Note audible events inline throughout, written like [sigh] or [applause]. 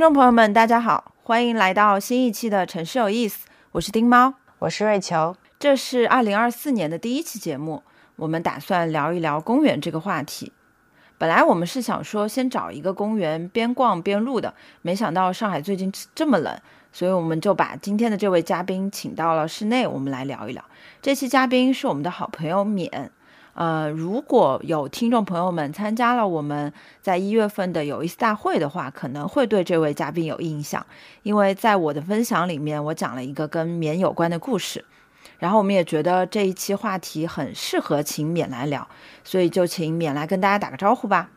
听众朋友们，大家好，欢迎来到新一期的《城市有意思》，我是丁猫，我是瑞秋。这是二零二四年的第一期节目，我们打算聊一聊公园这个话题。本来我们是想说先找一个公园边逛边录的，没想到上海最近这么冷，所以我们就把今天的这位嘉宾请到了室内，我们来聊一聊。这期嘉宾是我们的好朋友冕。呃，如果有听众朋友们参加了我们在一月份的有意思大会的话，可能会对这位嘉宾有印象，因为在我的分享里面，我讲了一个跟冕有关的故事，然后我们也觉得这一期话题很适合请冕来聊，所以就请冕来跟大家打个招呼吧。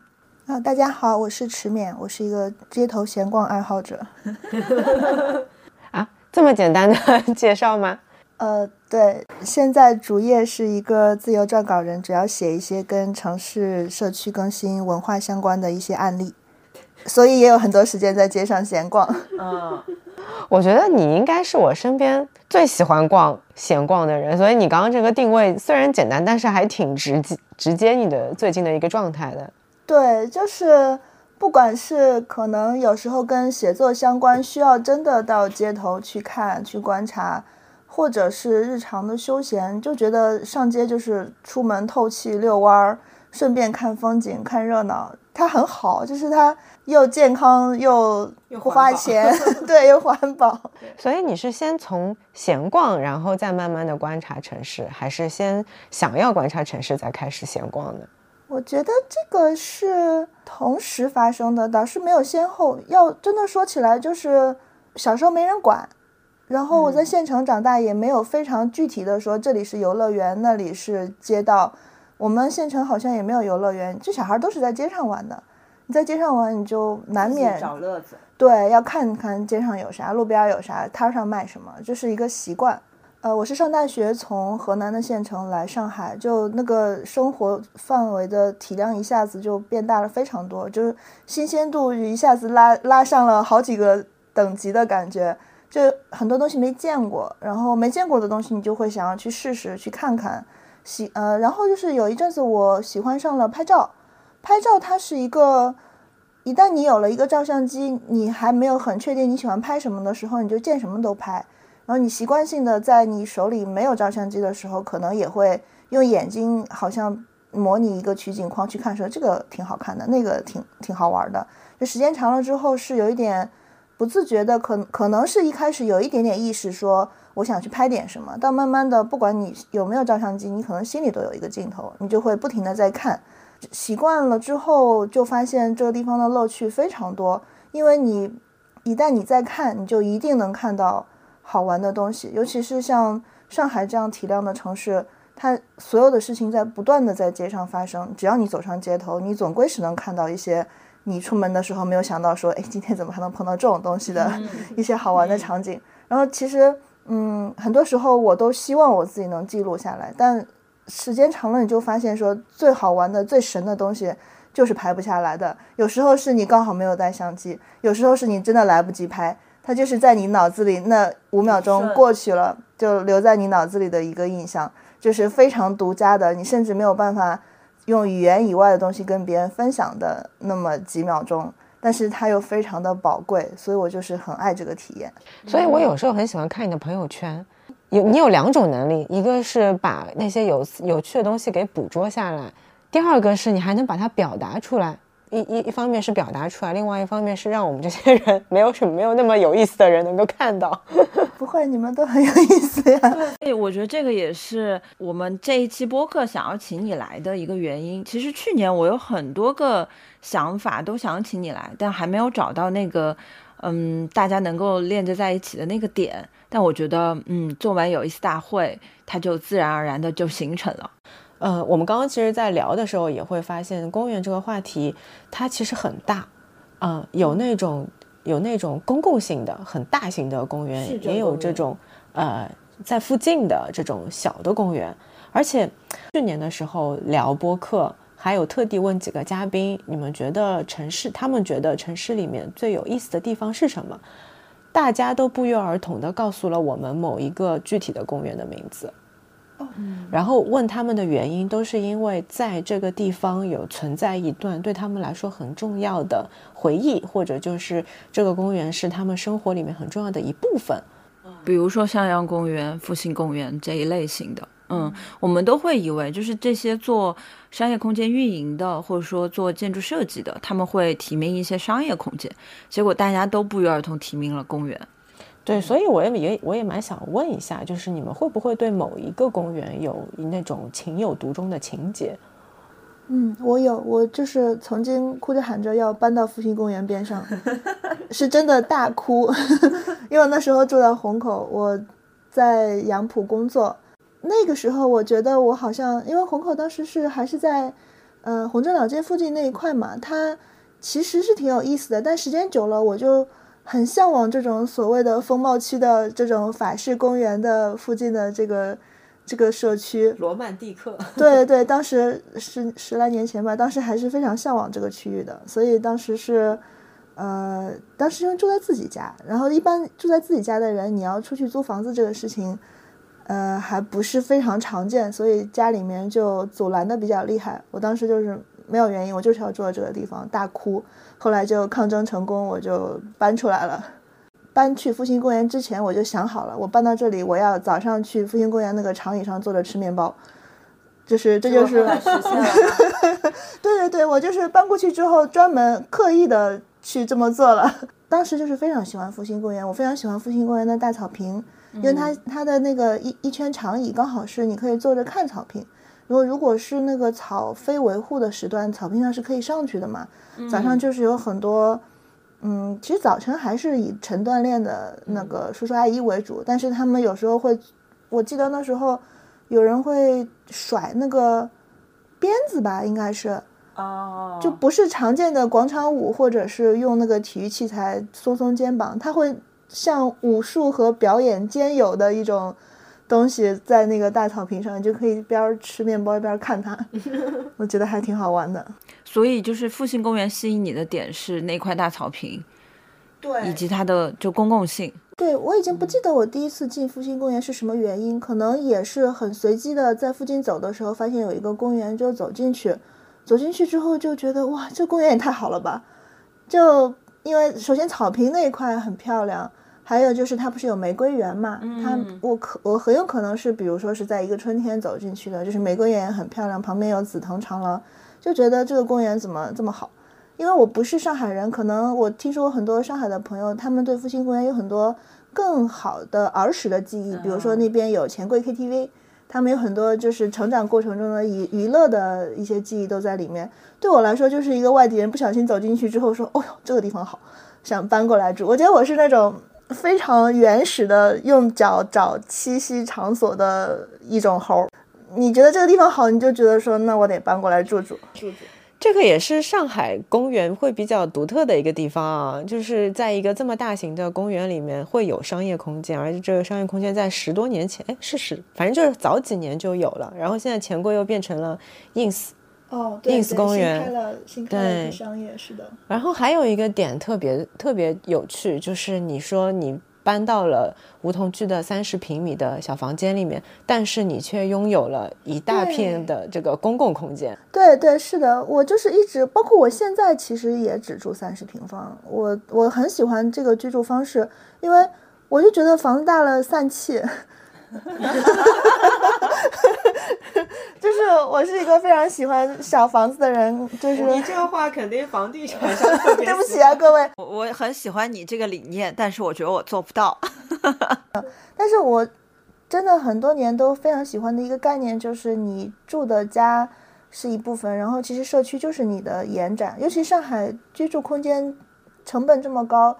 啊，大家好，我是池冕，我是一个街头闲逛爱好者。[laughs] [laughs] 啊，这么简单的介绍吗？呃，对，现在主业是一个自由撰稿人，主要写一些跟城市社区更新、文化相关的一些案例，所以也有很多时间在街上闲逛。[laughs] 嗯，我觉得你应该是我身边最喜欢逛闲逛的人，所以你刚刚这个定位虽然简单，但是还挺直接直接你的最近的一个状态的。对，就是不管是可能有时候跟写作相关，需要真的到街头去看、去观察。或者是日常的休闲，就觉得上街就是出门透气、遛弯儿，顺便看风景、看热闹，它很好，就是它又健康又不花钱，[laughs] 对，又环保。所以你是先从闲逛，然后再慢慢的观察城市，还是先想要观察城市再开始闲逛呢？我觉得这个是同时发生的，倒是没有先后。要真的说起来，就是小时候没人管。然后我在县城长大，也没有非常具体的说这里是游乐园，那里是街道。我们县城好像也没有游乐园，这小孩都是在街上玩的。你在街上玩，你就难免找乐子。对，要看看街上有啥，路边有啥，摊上卖什么，这是一个习惯。呃，我是上大学从河南的县城来上海，就那个生活范围的体量一下子就变大了非常多，就是新鲜度一下子拉拉上了好几个等级的感觉。就很多东西没见过，然后没见过的东西，你就会想要去试试，去看看。喜呃，然后就是有一阵子我喜欢上了拍照。拍照它是一个，一旦你有了一个照相机，你还没有很确定你喜欢拍什么的时候，你就见什么都拍。然后你习惯性的在你手里没有照相机的时候，可能也会用眼睛好像模拟一个取景框去看，说这个挺好看的，那个挺挺好玩的。就时间长了之后是有一点。不自觉的，可可能是一开始有一点点意识，说我想去拍点什么。但慢慢的，不管你有没有照相机，你可能心里都有一个镜头，你就会不停的在看。习惯了之后，就发现这个地方的乐趣非常多。因为你一旦你在看，你就一定能看到好玩的东西。尤其是像上海这样体量的城市，它所有的事情在不断的在街上发生。只要你走上街头，你总归是能看到一些。你出门的时候没有想到说，哎，今天怎么还能碰到这种东西的 [laughs] 一些好玩的场景？然后其实，嗯，很多时候我都希望我自己能记录下来，但时间长了你就发现说，最好玩的、最神的东西就是拍不下来的。有时候是你刚好没有带相机，有时候是你真的来不及拍，它就是在你脑子里那五秒钟过去了，就留在你脑子里的一个印象，就是非常独家的，你甚至没有办法。用语言以外的东西跟别人分享的那么几秒钟，但是它又非常的宝贵，所以我就是很爱这个体验。所以我有时候很喜欢看你的朋友圈，有你有两种能力，一个是把那些有有趣的东西给捕捉下来，第二个是你还能把它表达出来。一一一方面是表达出来，另外一方面是让我们这些人没有什么没有那么有意思的人能够看到。不会，你们都很有意思呀。[laughs] 对，我觉得这个也是我们这一期播客想要请你来的一个原因。其实去年我有很多个想法都想请你来，但还没有找到那个嗯大家能够链接在一起的那个点。但我觉得嗯做完有意思大会，它就自然而然的就形成了。呃，我们刚刚其实，在聊的时候也会发现，公园这个话题它其实很大，嗯，有那种有那种公共性的很大型的公园，也有这种呃在附近的这种小的公园。而且去年的时候聊播客，还有特地问几个嘉宾，你们觉得城市，他们觉得城市里面最有意思的地方是什么？大家都不约而同的告诉了我们某一个具体的公园的名字。然后问他们的原因，都是因为在这个地方有存在一段对他们来说很重要的回忆，或者就是这个公园是他们生活里面很重要的一部分。比如说向阳公园、复兴公园这一类型的，嗯，我们都会以为就是这些做商业空间运营的，或者说做建筑设计的，他们会提名一些商业空间，结果大家都不约而同提名了公园。对，所以我也也我也蛮想问一下，就是你们会不会对某一个公园有那种情有独钟的情节？嗯，我有，我就是曾经哭着喊着要搬到复兴公园边上，[laughs] 是真的大哭，[laughs] 因为那时候住在虹口，我在杨浦工作，那个时候我觉得我好像，因为虹口当时是还是在呃虹镇老街附近那一块嘛，它其实是挺有意思的，但时间久了我就。很向往这种所谓的风貌区的这种法式公园的附近的这个这个社区，罗曼蒂克。对 [laughs] 对，当时十十来年前吧，当时还是非常向往这个区域的，所以当时是，呃，当时因为住在自己家，然后一般住在自己家的人，你要出去租房子这个事情，呃，还不是非常常见，所以家里面就阻拦的比较厉害。我当时就是没有原因，我就是要住在这个地方，大哭。后来就抗争成功，我就搬出来了。搬去复兴公园之前，我就想好了，我搬到这里，我要早上去复兴公园那个长椅上坐着吃面包。就是这就是 [laughs] 对对对，我就是搬过去之后，专门刻意的去这么做了。当时就是非常喜欢复兴公园，我非常喜欢复兴公园的大草坪，因为它它的那个一一圈长椅刚好是你可以坐着看草坪。如果如果是那个草非维护的时段，草坪上是可以上去的嘛？早上就是有很多，嗯，其实早晨还是以晨锻炼的那个叔叔阿姨为主，但是他们有时候会，我记得那时候有人会甩那个鞭子吧，应该是，哦，就不是常见的广场舞，或者是用那个体育器材松松肩膀，它会像武术和表演兼有的一种。东西在那个大草坪上，你就可以一边吃面包一边看它，[laughs] 我觉得还挺好玩的。所以就是复兴公园吸引你的点是那块大草坪，对，以及它的就公共性。对我已经不记得我第一次进复兴公园是什么原因，可能也是很随机的，在附近走的时候发现有一个公园，就走进去。走进去之后就觉得哇，这公园也太好了吧！就因为首先草坪那一块很漂亮。还有就是它不是有玫瑰园嘛？它我可我很有可能是，比如说是在一个春天走进去的，就是玫瑰园很漂亮，旁边有紫藤长廊，就觉得这个公园怎么这么好？因为我不是上海人，可能我听说很多上海的朋友，他们对复兴公园有很多更好的儿时的记忆，比如说那边有钱柜 KTV，他们有很多就是成长过程中的娱娱乐的一些记忆都在里面。对我来说，就是一个外地人不小心走进去之后说：“哦哟，这个地方好，想搬过来住。”我觉得我是那种。非常原始的用脚找栖息场所的一种猴，你觉得这个地方好，你就觉得说，那我得搬过来住住住住。这个也是上海公园会比较独特的一个地方啊，就是在一个这么大型的公园里面会有商业空间，而且这个商业空间在十多年前，哎，是十，反正就是早几年就有了，然后现在钱柜又变成了 ins。哦，ins 公园，开了新开了商业，是的。然后还有一个点特别特别有趣，就是你说你搬到了梧桐区的三十平米的小房间里面，但是你却拥有了一大片的这个公共空间。对对，是的，我就是一直，包括我现在其实也只住三十平方。我我很喜欢这个居住方式，因为我就觉得房子大了散气。[laughs] 就是我是一个非常喜欢小房子的人，就是你这个话肯定房地产商 [laughs] 对不起啊，各位，我我很喜欢你这个理念，但是我觉得我做不到。[laughs] 但是我真的很多年都非常喜欢的一个概念，就是你住的家是一部分，然后其实社区就是你的延展。尤其上海居住空间成本这么高，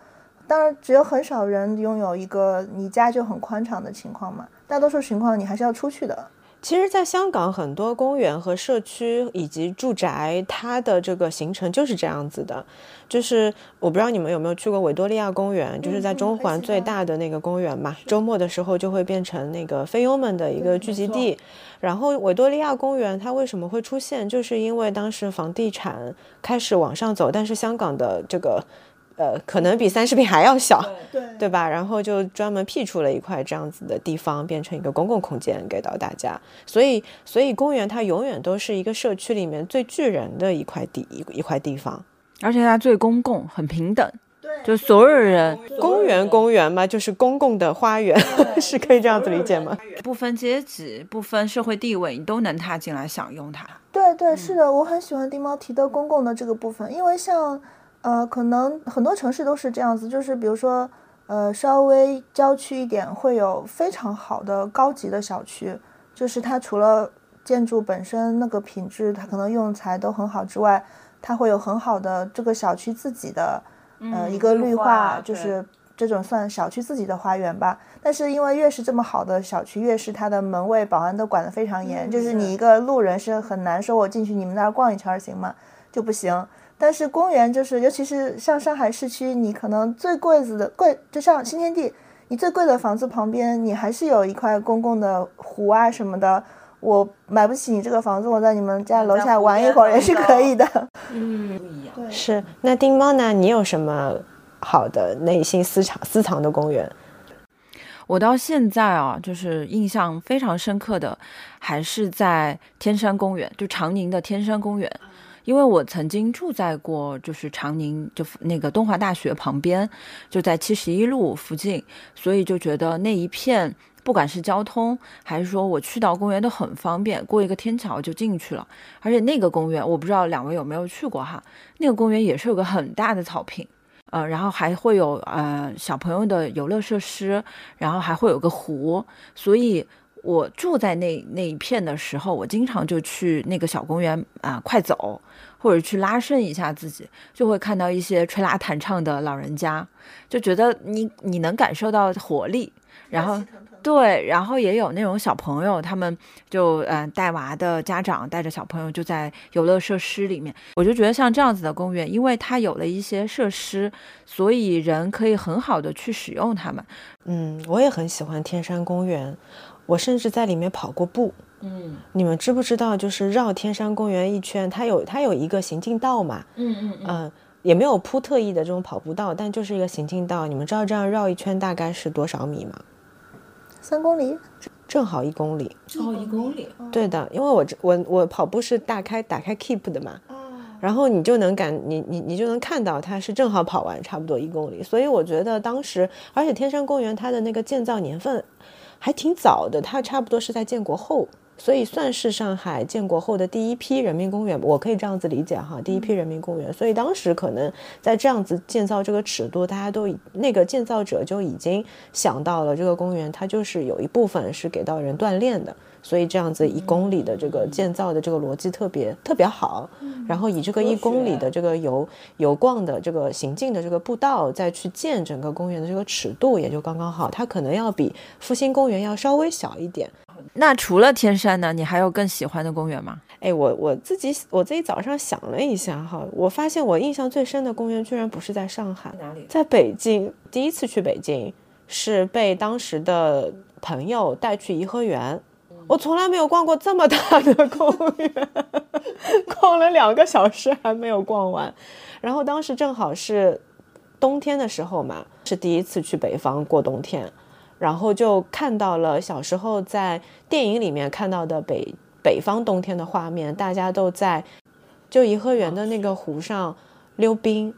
当然只有很少人拥有一个你家就很宽敞的情况嘛。大多数情况你还是要出去的。其实，在香港很多公园和社区以及住宅，它的这个形成就是这样子的。就是我不知道你们有没有去过维多利亚公园，就是在中环最大的那个公园嘛。周末的时候就会变成那个菲佣们的一个聚集地。然后维多利亚公园它为什么会出现，就是因为当时房地产开始往上走，但是香港的这个。呃，可能比三十平还要小，对对吧？然后就专门辟出了一块这样子的地方，变成一个公共空间给到大家。所以，所以公园它永远都是一个社区里面最聚人的一块地一一块地方，而且它最公共，很平等，对，就所有人公园公园嘛，就是公共的花园，[laughs] 是可以这样子理解吗？不分阶级、不分社会地位，你都能踏进来享用它。对对，是的，我很喜欢丁猫提的公共的这个部分，因为像。呃，可能很多城市都是这样子，就是比如说，呃，稍微郊区一点会有非常好的高级的小区，就是它除了建筑本身那个品质，它可能用材都很好之外，它会有很好的这个小区自己的，呃，一个绿化，就是这种算小区自己的花园吧。但是因为越是这么好的小区，越是它的门卫、保安都管得非常严，就是你一个路人是很难说我进去你们那儿逛一圈行吗？就不行。但是公园就是，尤其是像上海市区，你可能最贵子的贵，就像新天地，你最贵的房子旁边，你还是有一块公共的湖啊什么的。我买不起你这个房子，我在你们家楼下玩一会儿也是可以的。[laughs] 嗯，不一样。是。那丁猫呢？你有什么好的内心私藏私藏的公园？我到现在啊，就是印象非常深刻的，还是在天山公园，就长宁的天山公园。因为我曾经住在过，就是长宁，就那个东华大学旁边，就在七十一路附近，所以就觉得那一片，不管是交通还是说我去到公园都很方便，过一个天桥就进去了。而且那个公园，我不知道两位有没有去过哈，那个公园也是有个很大的草坪，呃，然后还会有呃小朋友的游乐设施，然后还会有个湖，所以。我住在那那一片的时候，我经常就去那个小公园啊，快走，或者去拉伸一下自己，就会看到一些吹拉弹唱的老人家，就觉得你你能感受到活力，然后对，然后也有那种小朋友，他们就嗯带娃的家长带着小朋友就在游乐设施里面，我就觉得像这样子的公园，因为它有了一些设施，所以人可以很好的去使用它们。嗯，我也很喜欢天山公园。我甚至在里面跑过步，嗯，你们知不知道？就是绕天山公园一圈，它有它有一个行进道嘛，嗯嗯嗯，也没有铺特意的这种跑步道，但就是一个行进道。你们知道这样绕一圈大概是多少米吗？三公里，正好一公里。哦，一公里。对的，因为我我我跑步是打开打开 Keep 的嘛，然后你就能感你你你就能看到它是正好跑完差不多一公里。所以我觉得当时，而且天山公园它的那个建造年份。还挺早的，它差不多是在建国后，所以算是上海建国后的第一批人民公园，我可以这样子理解哈，第一批人民公园。所以当时可能在这样子建造这个尺度，大家都那个建造者就已经想到了这个公园，它就是有一部分是给到人锻炼的。所以这样子一公里的这个建造的这个逻辑特别特别好，然后以这个一公里的这个游游逛的这个行进的这个步道再去建整个公园的这个尺度也就刚刚好，它可能要比复兴公园要稍微小一点。那除了天山呢，你还有更喜欢的公园吗？哎，我我自己我自己早上想了一下哈，我发现我印象最深的公园居然不是在上海，哪里？在北京。第一次去北京是被当时的朋友带去颐和园。我从来没有逛过这么大的公园，[laughs] 逛了两个小时还没有逛完。然后当时正好是冬天的时候嘛，是第一次去北方过冬天，然后就看到了小时候在电影里面看到的北北方冬天的画面，大家都在就颐和园的那个湖上溜冰。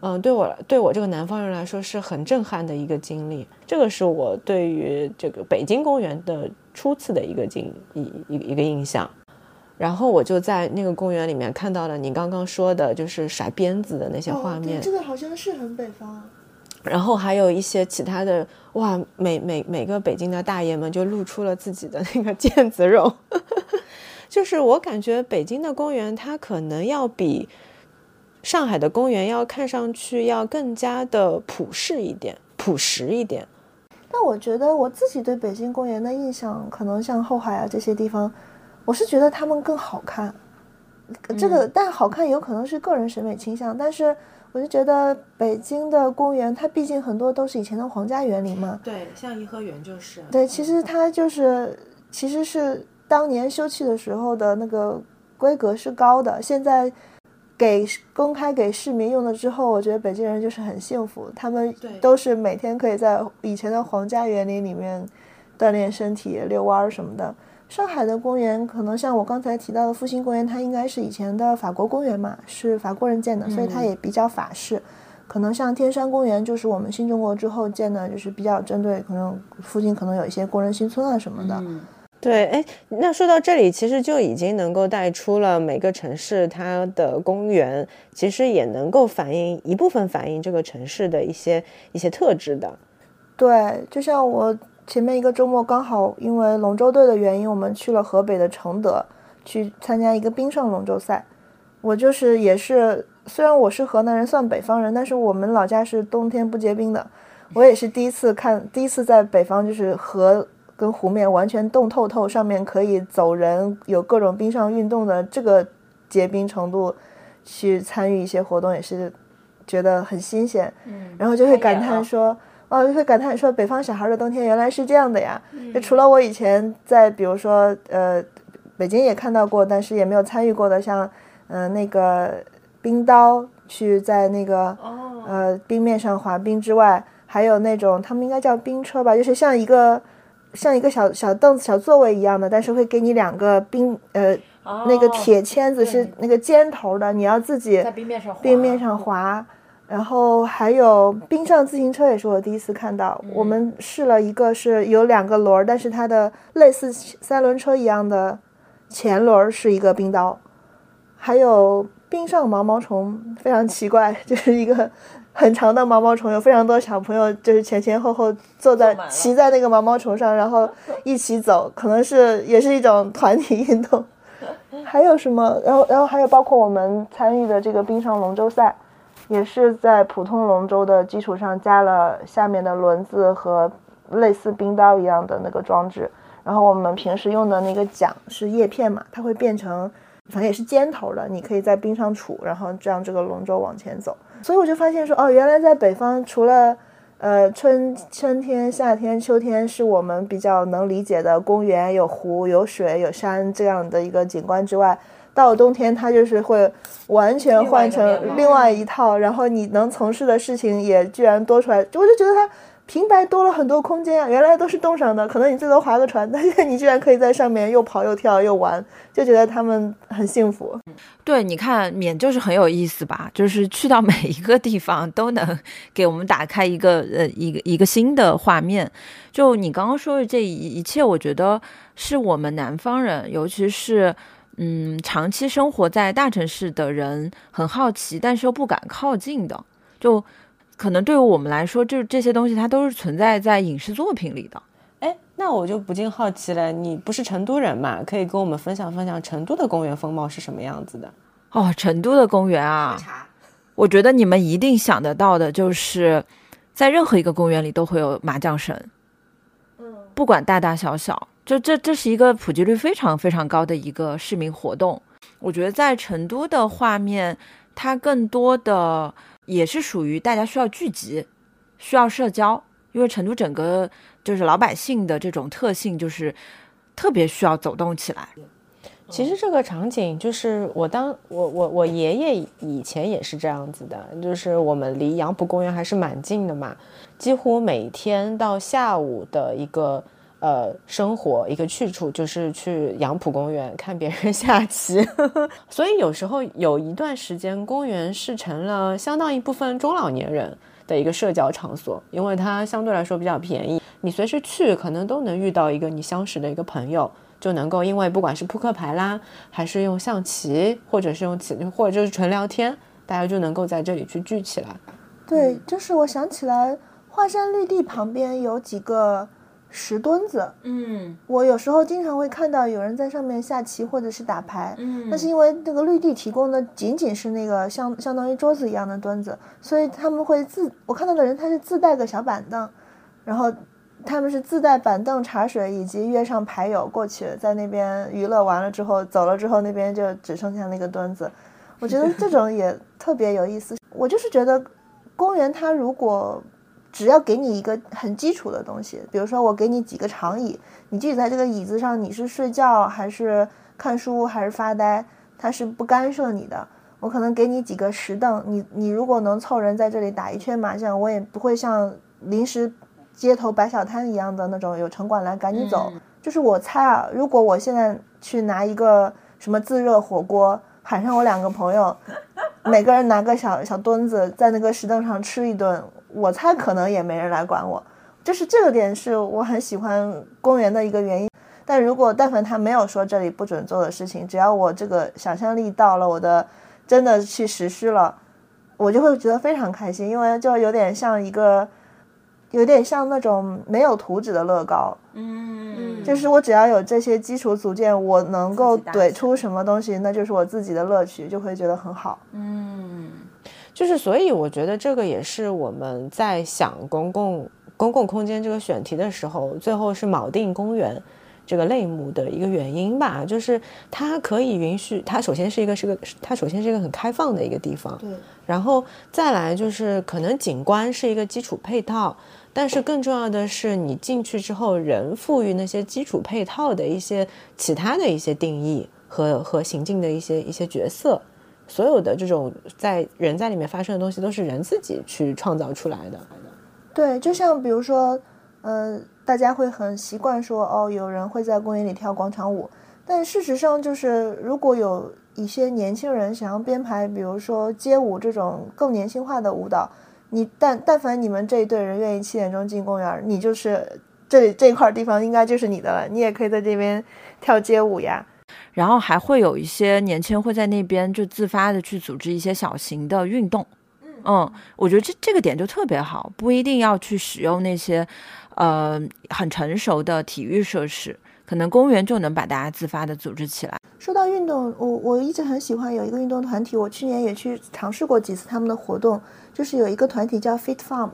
嗯，对我对我这个南方人来说是很震撼的一个经历。这个是我对于这个北京公园的初次的一个经一一一个印象。然后我就在那个公园里面看到了你刚刚说的，就是甩鞭子的那些画面。这个好像是很北方。然后还有一些其他的，哇，每每每个北京的大爷们就露出了自己的那个腱子肉。[laughs] 就是我感觉北京的公园，它可能要比。上海的公园要看上去要更加的朴实一点，朴实一点。但我觉得我自己对北京公园的印象，可能像后海啊这些地方，我是觉得他们更好看。这个但好看有可能是个人审美倾向，但是我就觉得北京的公园，它毕竟很多都是以前的皇家园林嘛。对，像颐和园就是。对，其实它就是其实是当年修葺的时候的那个规格是高的，现在。给公开给市民用了之后，我觉得北京人就是很幸福，他们都是每天可以在以前的皇家园林里面锻炼身体、遛弯儿什么的。上海的公园可能像我刚才提到的复兴公园，它应该是以前的法国公园嘛，是法国人建的，所以它也比较法式。可能像天山公园，就是我们新中国之后建的，就是比较针对可能附近可能有一些工人新村啊什么的。对，哎，那说到这里，其实就已经能够带出了每个城市它的公园，其实也能够反映一部分反映这个城市的一些一些特质的。对，就像我。前面一个周末刚好因为龙舟队的原因，我们去了河北的承德，去参加一个冰上龙舟赛。我就是也是，虽然我是河南人，算北方人，但是我们老家是冬天不结冰的。我也是第一次看，第一次在北方，就是河跟湖面完全冻透透，上面可以走人，有各种冰上运动的这个结冰程度，去参与一些活动，也是觉得很新鲜。嗯，然后就会感叹说。哦，就会感叹说，北方小孩的冬天原来是这样的呀！就除了我以前在，比如说，呃，北京也看到过，但是也没有参与过的，像，嗯，那个冰刀去在那个呃冰面上滑冰之外，还有那种他们应该叫冰车吧，就是像一个像一个小小凳子、小座位一样的，但是会给你两个冰呃那个铁签子是那个尖头的，你要自己在冰面上冰面上滑。然后还有冰上自行车也是我第一次看到。我们试了一个是有两个轮儿，但是它的类似三轮车一样的前轮是一个冰刀。还有冰上毛毛虫，非常奇怪，[laughs] 就是一个很长的毛毛虫，有非常多小朋友就是前前后后坐在骑在那个毛毛虫上，然后一起走，可能是也是一种团体运动。[laughs] 还有什么？然后然后还有包括我们参与的这个冰上龙舟赛。也是在普通龙舟的基础上加了下面的轮子和类似冰刀一样的那个装置，然后我们平时用的那个桨是叶片嘛，它会变成，反正也是尖头的，你可以在冰上杵，然后这样这个龙舟往前走。所以我就发现说，哦，原来在北方除了，呃，春春天、夏天、秋天是我们比较能理解的公园有湖、有水、有山这样的一个景观之外。到了冬天，它就是会完全换成另外一套，然后你能从事的事情也居然多出来，我就觉得它平白多了很多空间啊！原来都是冻上的，可能你最多划个船，但是你居然可以在上面又跑又跳又玩，就觉得他们很幸福。对，你看缅就是很有意思吧？就是去到每一个地方都能给我们打开一个呃一个一个新的画面。就你刚刚说的这一一切，我觉得是我们南方人，尤其是。嗯，长期生活在大城市的人很好奇，但是又不敢靠近的，就可能对于我们来说，就这些东西它都是存在在影视作品里的。哎，那我就不禁好奇了，你不是成都人嘛？可以跟我们分享分享成都的公园风貌是什么样子的？哦，成都的公园啊，我觉得你们一定想得到的就是，在任何一个公园里都会有麻将绳，嗯，不管大大小小。就这，这是一个普及率非常非常高的一个市民活动。我觉得在成都的画面，它更多的也是属于大家需要聚集、需要社交，因为成都整个就是老百姓的这种特性，就是特别需要走动起来。其实这个场景就是我当我我我爷爷以前也是这样子的，就是我们离杨浦公园还是蛮近的嘛，几乎每天到下午的一个。呃，生活一个去处就是去杨浦公园看别人 [laughs] 下棋，[laughs] 所以有时候有一段时间，公园是成了相当一部分中老年人的一个社交场所，因为它相对来说比较便宜，你随时去可能都能遇到一个你相识的一个朋友，就能够因为不管是扑克牌啦，还是用象棋，或者是用棋，或者就是纯聊天，大家就能够在这里去聚起来。对，就是我想起来，华山绿地旁边有几个。石墩子，嗯，我有时候经常会看到有人在上面下棋或者是打牌，嗯，那是因为那个绿地提供的仅仅是那个相相当于桌子一样的墩子，所以他们会自我看到的人他是自带个小板凳，然后他们是自带板凳、茶水以及约上牌友过去，在那边娱乐完了之后走了之后，那边就只剩下那个墩子，我觉得这种也 [laughs] 特别有意思。我就是觉得公园它如果。只要给你一个很基础的东西，比如说我给你几个长椅，你具体在这个椅子上，你是睡觉还是看书还是发呆，它是不干涉你的。我可能给你几个石凳，你你如果能凑人在这里打一圈麻将，我也不会像临时街头摆小摊一样的那种有城管来赶你走。就是我猜啊，如果我现在去拿一个什么自热火锅，喊上我两个朋友，每个人拿个小小墩子在那个石凳上吃一顿，我猜可能也没人来管我。就是这个点是我很喜欢公园的一个原因。但如果但凡他没有说这里不准做的事情，只要我这个想象力到了，我的真的去实施了，我就会觉得非常开心，因为就有点像一个，有点像那种没有图纸的乐高，嗯，就是我只要有这些基础组件，我能够怼出什么东西，那就是我自己的乐趣，就会觉得很好。嗯，就是所以我觉得这个也是我们在想公共公共空间这个选题的时候，最后是锚定公园。这个类目的一个原因吧，就是它可以允许它首先是一个是个它首先是一个很开放的一个地方，对，然后再来就是可能景观是一个基础配套，但是更重要的是你进去之后，人赋予那些基础配套的一些其他的一些定义和和行进的一些一些角色，所有的这种在人在里面发生的东西都是人自己去创造出来的。对，就像比如说，呃。大家会很习惯说哦，有人会在公园里跳广场舞，但事实上就是，如果有一些年轻人想要编排，比如说街舞这种更年轻化的舞蹈，你但但凡你们这一队人愿意七点钟进公园，你就是这里这块地方应该就是你的了，你也可以在这边跳街舞呀。然后还会有一些年轻人会在那边就自发的去组织一些小型的运动，嗯，我觉得这这个点就特别好，不一定要去使用那些。呃，很成熟的体育设施，可能公园就能把大家自发的组织起来。说到运动，我我一直很喜欢有一个运动团体，我去年也去尝试过几次他们的活动，就是有一个团体叫 Fit Farm，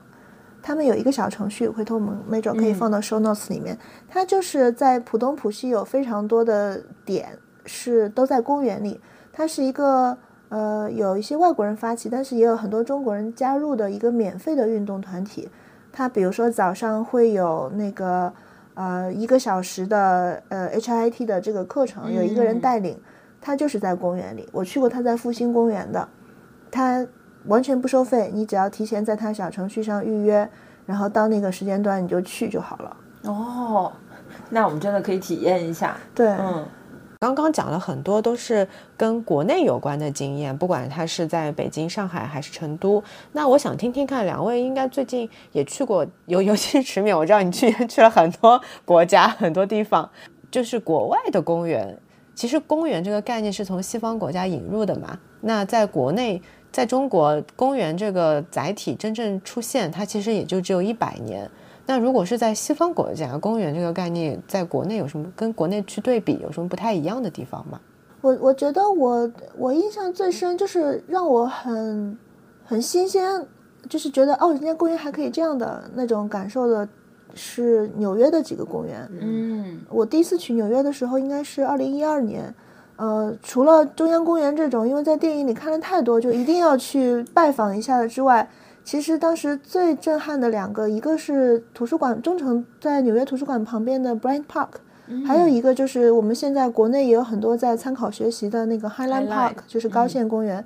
他们有一个小程序，回头我们没准可以放到 Show Notes 里面。它就是在浦东浦西有非常多的点是都在公园里，它是一个呃有一些外国人发起，但是也有很多中国人加入的一个免费的运动团体。它比如说早上会有那个呃一个小时的呃 HIT 的这个课程，有一个人带领，他就是在公园里。我去过他在复兴公园的，他完全不收费，你只要提前在他小程序上预约，然后到那个时间段你就去就好了。哦，那我们真的可以体验一下。对，嗯。刚刚讲了很多都是跟国内有关的经验，不管他是在北京、上海还是成都。那我想听听看，两位应该最近也去过，尤 [laughs] 尤其是池勉，我知道你去年去了很多国家、很多地方，就是国外的公园。其实公园这个概念是从西方国家引入的嘛？那在国内，在中国，公园这个载体真正出现，它其实也就只有一百年。那如果是在西方国家，公园这个概念在国内有什么跟国内去对比有什么不太一样的地方吗？我我觉得我我印象最深就是让我很很新鲜，就是觉得哦，人家公园还可以这样的那种感受的，是纽约的几个公园。嗯，我第一次去纽约的时候应该是二零一二年，呃，除了中央公园这种，因为在电影里看了太多，就一定要去拜访一下的之外。其实当时最震撼的两个，一个是图书馆中城在纽约图书馆旁边的 Bryant Park，还有一个就是我们现在国内也有很多在参考学习的那个 Highland Park，就是高线公园。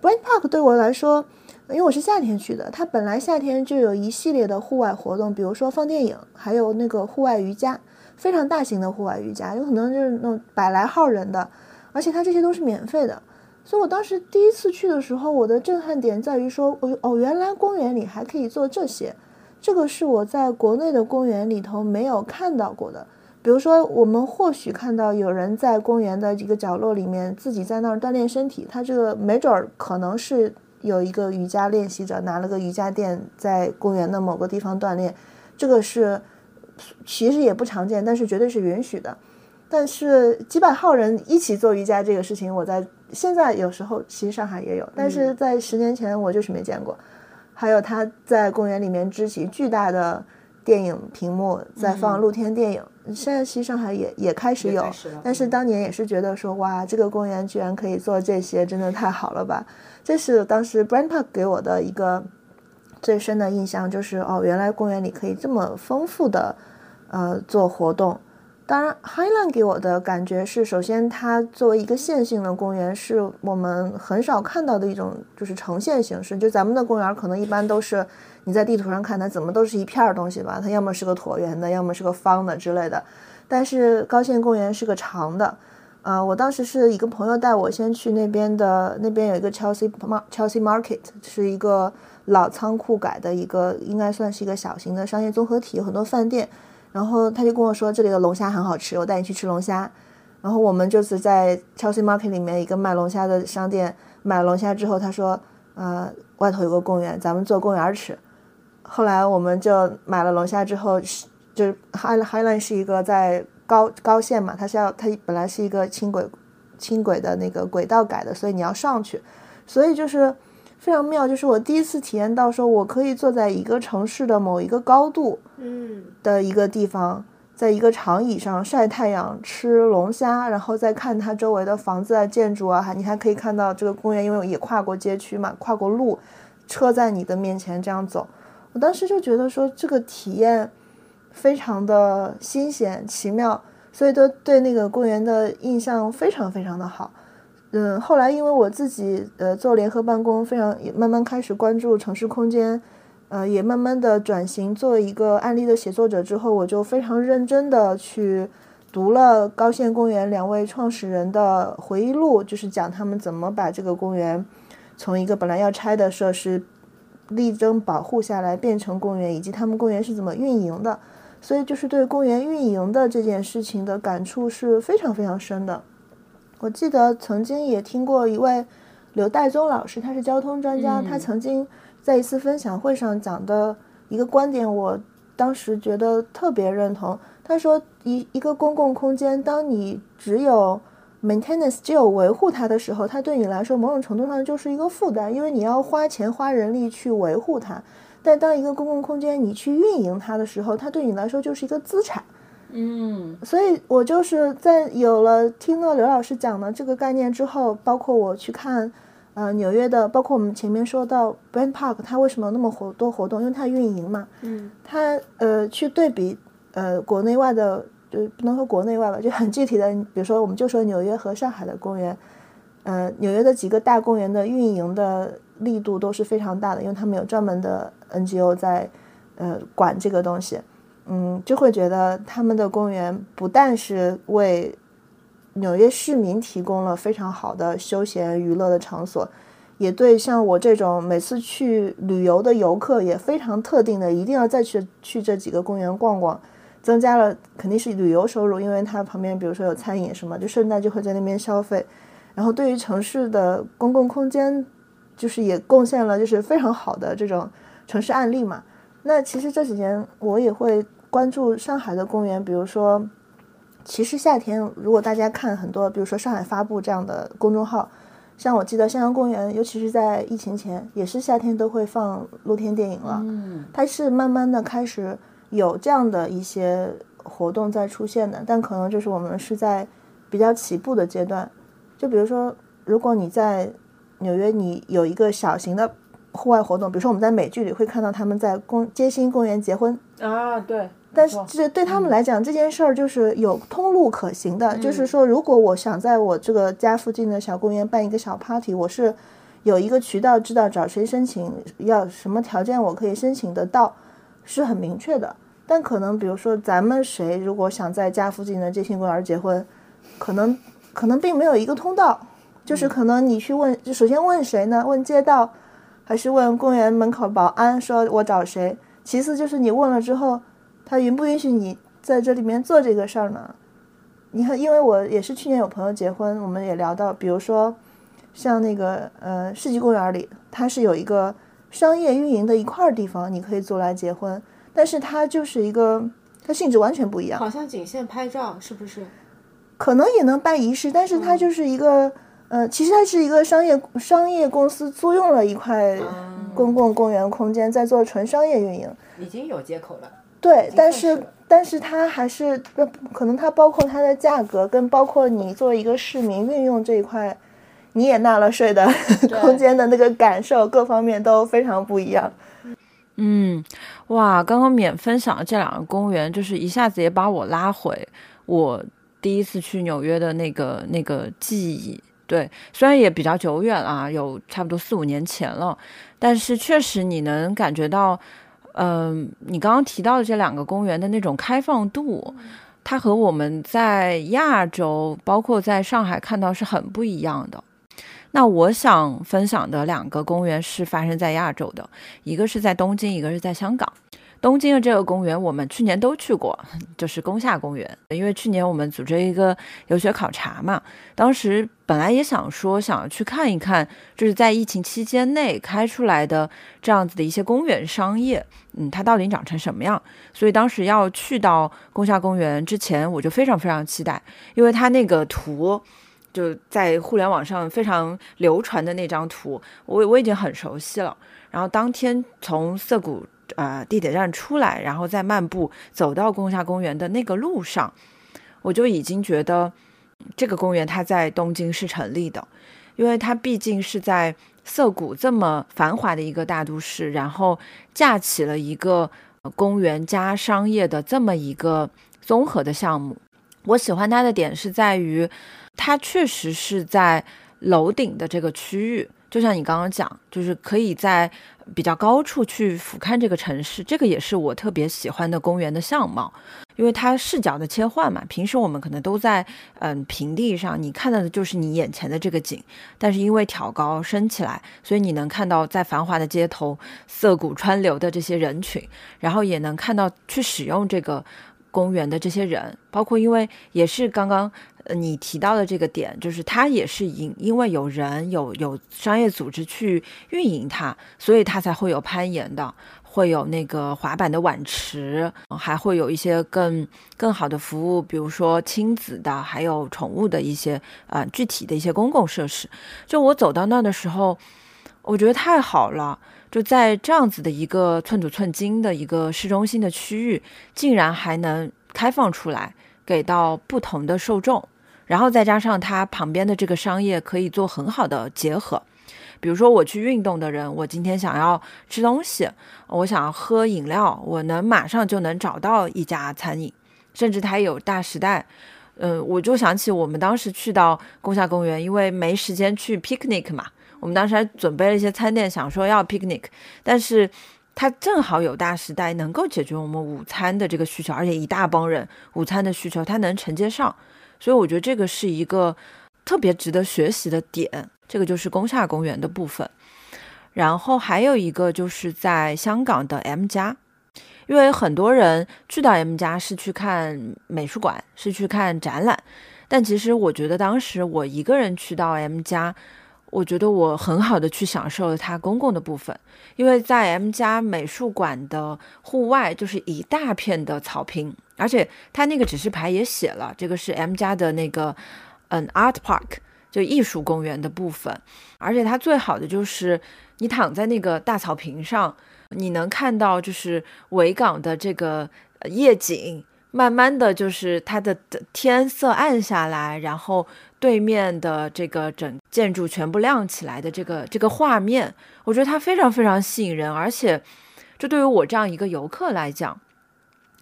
Bryant Park 对我来说，因为我是夏天去的，它本来夏天就有一系列的户外活动，比如说放电影，还有那个户外瑜伽，非常大型的户外瑜伽，有可能就是那种百来号人的，而且它这些都是免费的。所以，我当时第一次去的时候，我的震撼点在于说，哦哦，原来公园里还可以做这些，这个是我在国内的公园里头没有看到过的。比如说，我们或许看到有人在公园的一个角落里面自己在那儿锻炼身体，他这个没准儿可能是有一个瑜伽练习者拿了个瑜伽垫在公园的某个地方锻炼，这个是其实也不常见，但是绝对是允许的。但是几百号人一起做瑜伽这个事情，我在现在有时候其实上海也有，但是在十年前我就是没见过。还有他在公园里面支起巨大的电影屏幕在放露天电影，现在其实上海也也开始有，但是当年也是觉得说哇，这个公园居然可以做这些，真的太好了吧！这是当时 Brand Park 给我的一个最深的印象，就是哦，原来公园里可以这么丰富的呃做活动。当然，Highland 给我的感觉是，首先它作为一个线性的公园，是我们很少看到的一种，就是呈现形式。就咱们的公园可能一般都是你在地图上看它怎么都是一片东西吧，它要么是个椭圆的，要么是个方的之类的。但是高线公园是个长的。呃，我当时是一个朋友带我先去那边的，那边有一个 Chelsea Chelsea Market，是一个老仓库改的一个，应该算是一个小型的商业综合体，很多饭店。然后他就跟我说这里的龙虾很好吃，我带你去吃龙虾。然后我们就是在 Chelsea Market 里面一个卖龙虾的商店买龙虾之后，他说，呃，外头有个公园，咱们坐公园吃。后来我们就买了龙虾之后，是就是 High Highland 是一个在。高高线嘛，它是要它本来是一个轻轨，轻轨的那个轨道改的，所以你要上去，所以就是非常妙，就是我第一次体验到说，我可以坐在一个城市的某一个高度，嗯，的一个地方，在一个长椅上晒太阳吃龙虾，然后再看它周围的房子啊、建筑啊，还你还可以看到这个公园，因为也跨过街区嘛，跨过路，车在你的面前这样走，我当时就觉得说这个体验。非常的新鲜奇妙，所以都对那个公园的印象非常非常的好。嗯，后来因为我自己呃做联合办公，非常也慢慢开始关注城市空间，呃，也慢慢的转型做一个案例的写作者之后，我就非常认真的去读了高线公园两位创始人的回忆录，就是讲他们怎么把这个公园从一个本来要拆的设施力争保护下来变成公园，以及他们公园是怎么运营的。所以就是对公园运营的这件事情的感触是非常非常深的。我记得曾经也听过一位刘代宗老师，他是交通专家，他曾经在一次分享会上讲的一个观点，我当时觉得特别认同。他说，一一个公共空间，当你只有 maintenance，只有维护它的时候，它对你来说某种程度上就是一个负担，因为你要花钱花人力去维护它。但当一个公共空间你去运营它的时候，它对你来说就是一个资产。嗯，所以我就是在有了听了刘老师讲的这个概念之后，包括我去看，呃，纽约的，包括我们前面说到 Brand Park，它为什么那么活多活动？因为它运营嘛。嗯。它呃去对比呃国内外的，就不能说国内外吧，就很具体的，比如说我们就说纽约和上海的公园，呃，纽约的几个大公园的运营的力度都是非常大的，因为他们有专门的。NGO 在，呃，管这个东西，嗯，就会觉得他们的公园不但是为纽约市民提供了非常好的休闲娱乐的场所，也对像我这种每次去旅游的游客也非常特定的，一定要再去去这几个公园逛逛，增加了肯定是旅游收入，因为它旁边比如说有餐饮什么，就顺带就会在那边消费，然后对于城市的公共空间，就是也贡献了就是非常好的这种。城市案例嘛，那其实这几年我也会关注上海的公园，比如说，其实夏天如果大家看很多，比如说上海发布这样的公众号，像我记得襄阳公园，尤其是在疫情前，也是夏天都会放露天电影了。嗯，它是慢慢的开始有这样的一些活动在出现的，但可能就是我们是在比较起步的阶段。就比如说，如果你在纽约，你有一个小型的。户外活动，比如说我们在美剧里会看到他们在公街心公园结婚啊，对。但是这对他们来讲，这件事儿就是有通路可行的，就是说，如果我想在我这个家附近的小公园办一个小 party，我是有一个渠道知道找谁申请，要什么条件我可以申请得到，是很明确的。但可能比如说咱们谁如果想在家附近的街心公园结婚，可能可能并没有一个通道，就是可能你去问，就首先问谁呢？问街道。还是问公园门口保安说：“我找谁？”其次就是你问了之后，他允不允许你在这里面做这个事儿呢？你看，因为我也是去年有朋友结婚，我们也聊到，比如说像那个呃世纪公园里，它是有一个商业运营的一块地方，你可以租来结婚，但是它就是一个它性质完全不一样，好像仅限拍照，是不是？可能也能办仪式，但是它就是一个。呃，其实它是一个商业商业公司租用了一块公共公园空间，在做纯商业运营，已经有接口了。对，但是但是它还是可能它包括它的价格，跟包括你作为一个市民运用这一块，你也纳了税的 [laughs] 空间的那个感受，各方面都非常不一样。嗯，哇，刚刚免分享的这两个公园，就是一下子也把我拉回。我第一次去纽约的那个那个记忆。对，虽然也比较久远啊，有差不多四五年前了，但是确实你能感觉到，嗯，你刚刚提到的这两个公园的那种开放度，它和我们在亚洲，包括在上海看到是很不一样的。那我想分享的两个公园是发生在亚洲的，一个是在东京，一个是在香港。东京的这个公园，我们去年都去过，[laughs] 就是宫下公园。因为去年我们组织一个游学考察嘛，当时本来也想说想去看一看，就是在疫情期间内开出来的这样子的一些公园商业，嗯，它到底长成什么样？所以当时要去到宫下公园之前，我就非常非常期待，因为它那个图就在互联网上非常流传的那张图，我我已经很熟悉了。然后当天从涩谷。呃，地铁站出来，然后再漫步走到宫下公园的那个路上，我就已经觉得这个公园它在东京是成立的，因为它毕竟是在涩谷这么繁华的一个大都市，然后架起了一个公园加商业的这么一个综合的项目。我喜欢它的点是在于，它确实是在楼顶的这个区域。就像你刚刚讲，就是可以在比较高处去俯瞰这个城市，这个也是我特别喜欢的公园的相貌，因为它视角的切换嘛。平时我们可能都在嗯平地上，你看到的就是你眼前的这个景，但是因为挑高升起来，所以你能看到在繁华的街头涩谷川流的这些人群，然后也能看到去使用这个公园的这些人，包括因为也是刚刚。你提到的这个点，就是它也是因因为有人有有商业组织去运营它，所以它才会有攀岩的，会有那个滑板的碗池，还会有一些更更好的服务，比如说亲子的，还有宠物的一些呃具体的一些公共设施。就我走到那的时候，我觉得太好了，就在这样子的一个寸土寸金的一个市中心的区域，竟然还能开放出来给到不同的受众。然后再加上它旁边的这个商业可以做很好的结合，比如说我去运动的人，我今天想要吃东西，我想要喝饮料，我能马上就能找到一家餐饮，甚至它有大时代，嗯，我就想起我们当时去到宫下公园，因为没时间去 picnic 嘛，我们当时还准备了一些餐垫，想说要 picnic，但是它正好有大时代能够解决我们午餐的这个需求，而且一大帮人午餐的需求它能承接上。所以我觉得这个是一个特别值得学习的点，这个就是宫下公园的部分。然后还有一个就是在香港的 M 家，因为很多人去到 M 家是去看美术馆，是去看展览，但其实我觉得当时我一个人去到 M 家。我觉得我很好的去享受了它公共的部分，因为在 M 家美术馆的户外就是一大片的草坪，而且它那个指示牌也写了，这个是 M 家的那个嗯 Art Park，就艺术公园的部分。而且它最好的就是你躺在那个大草坪上，你能看到就是维港的这个夜景，慢慢的就是它的天色暗下来，然后。对面的这个整建筑全部亮起来的这个这个画面，我觉得它非常非常吸引人，而且，这对于我这样一个游客来讲，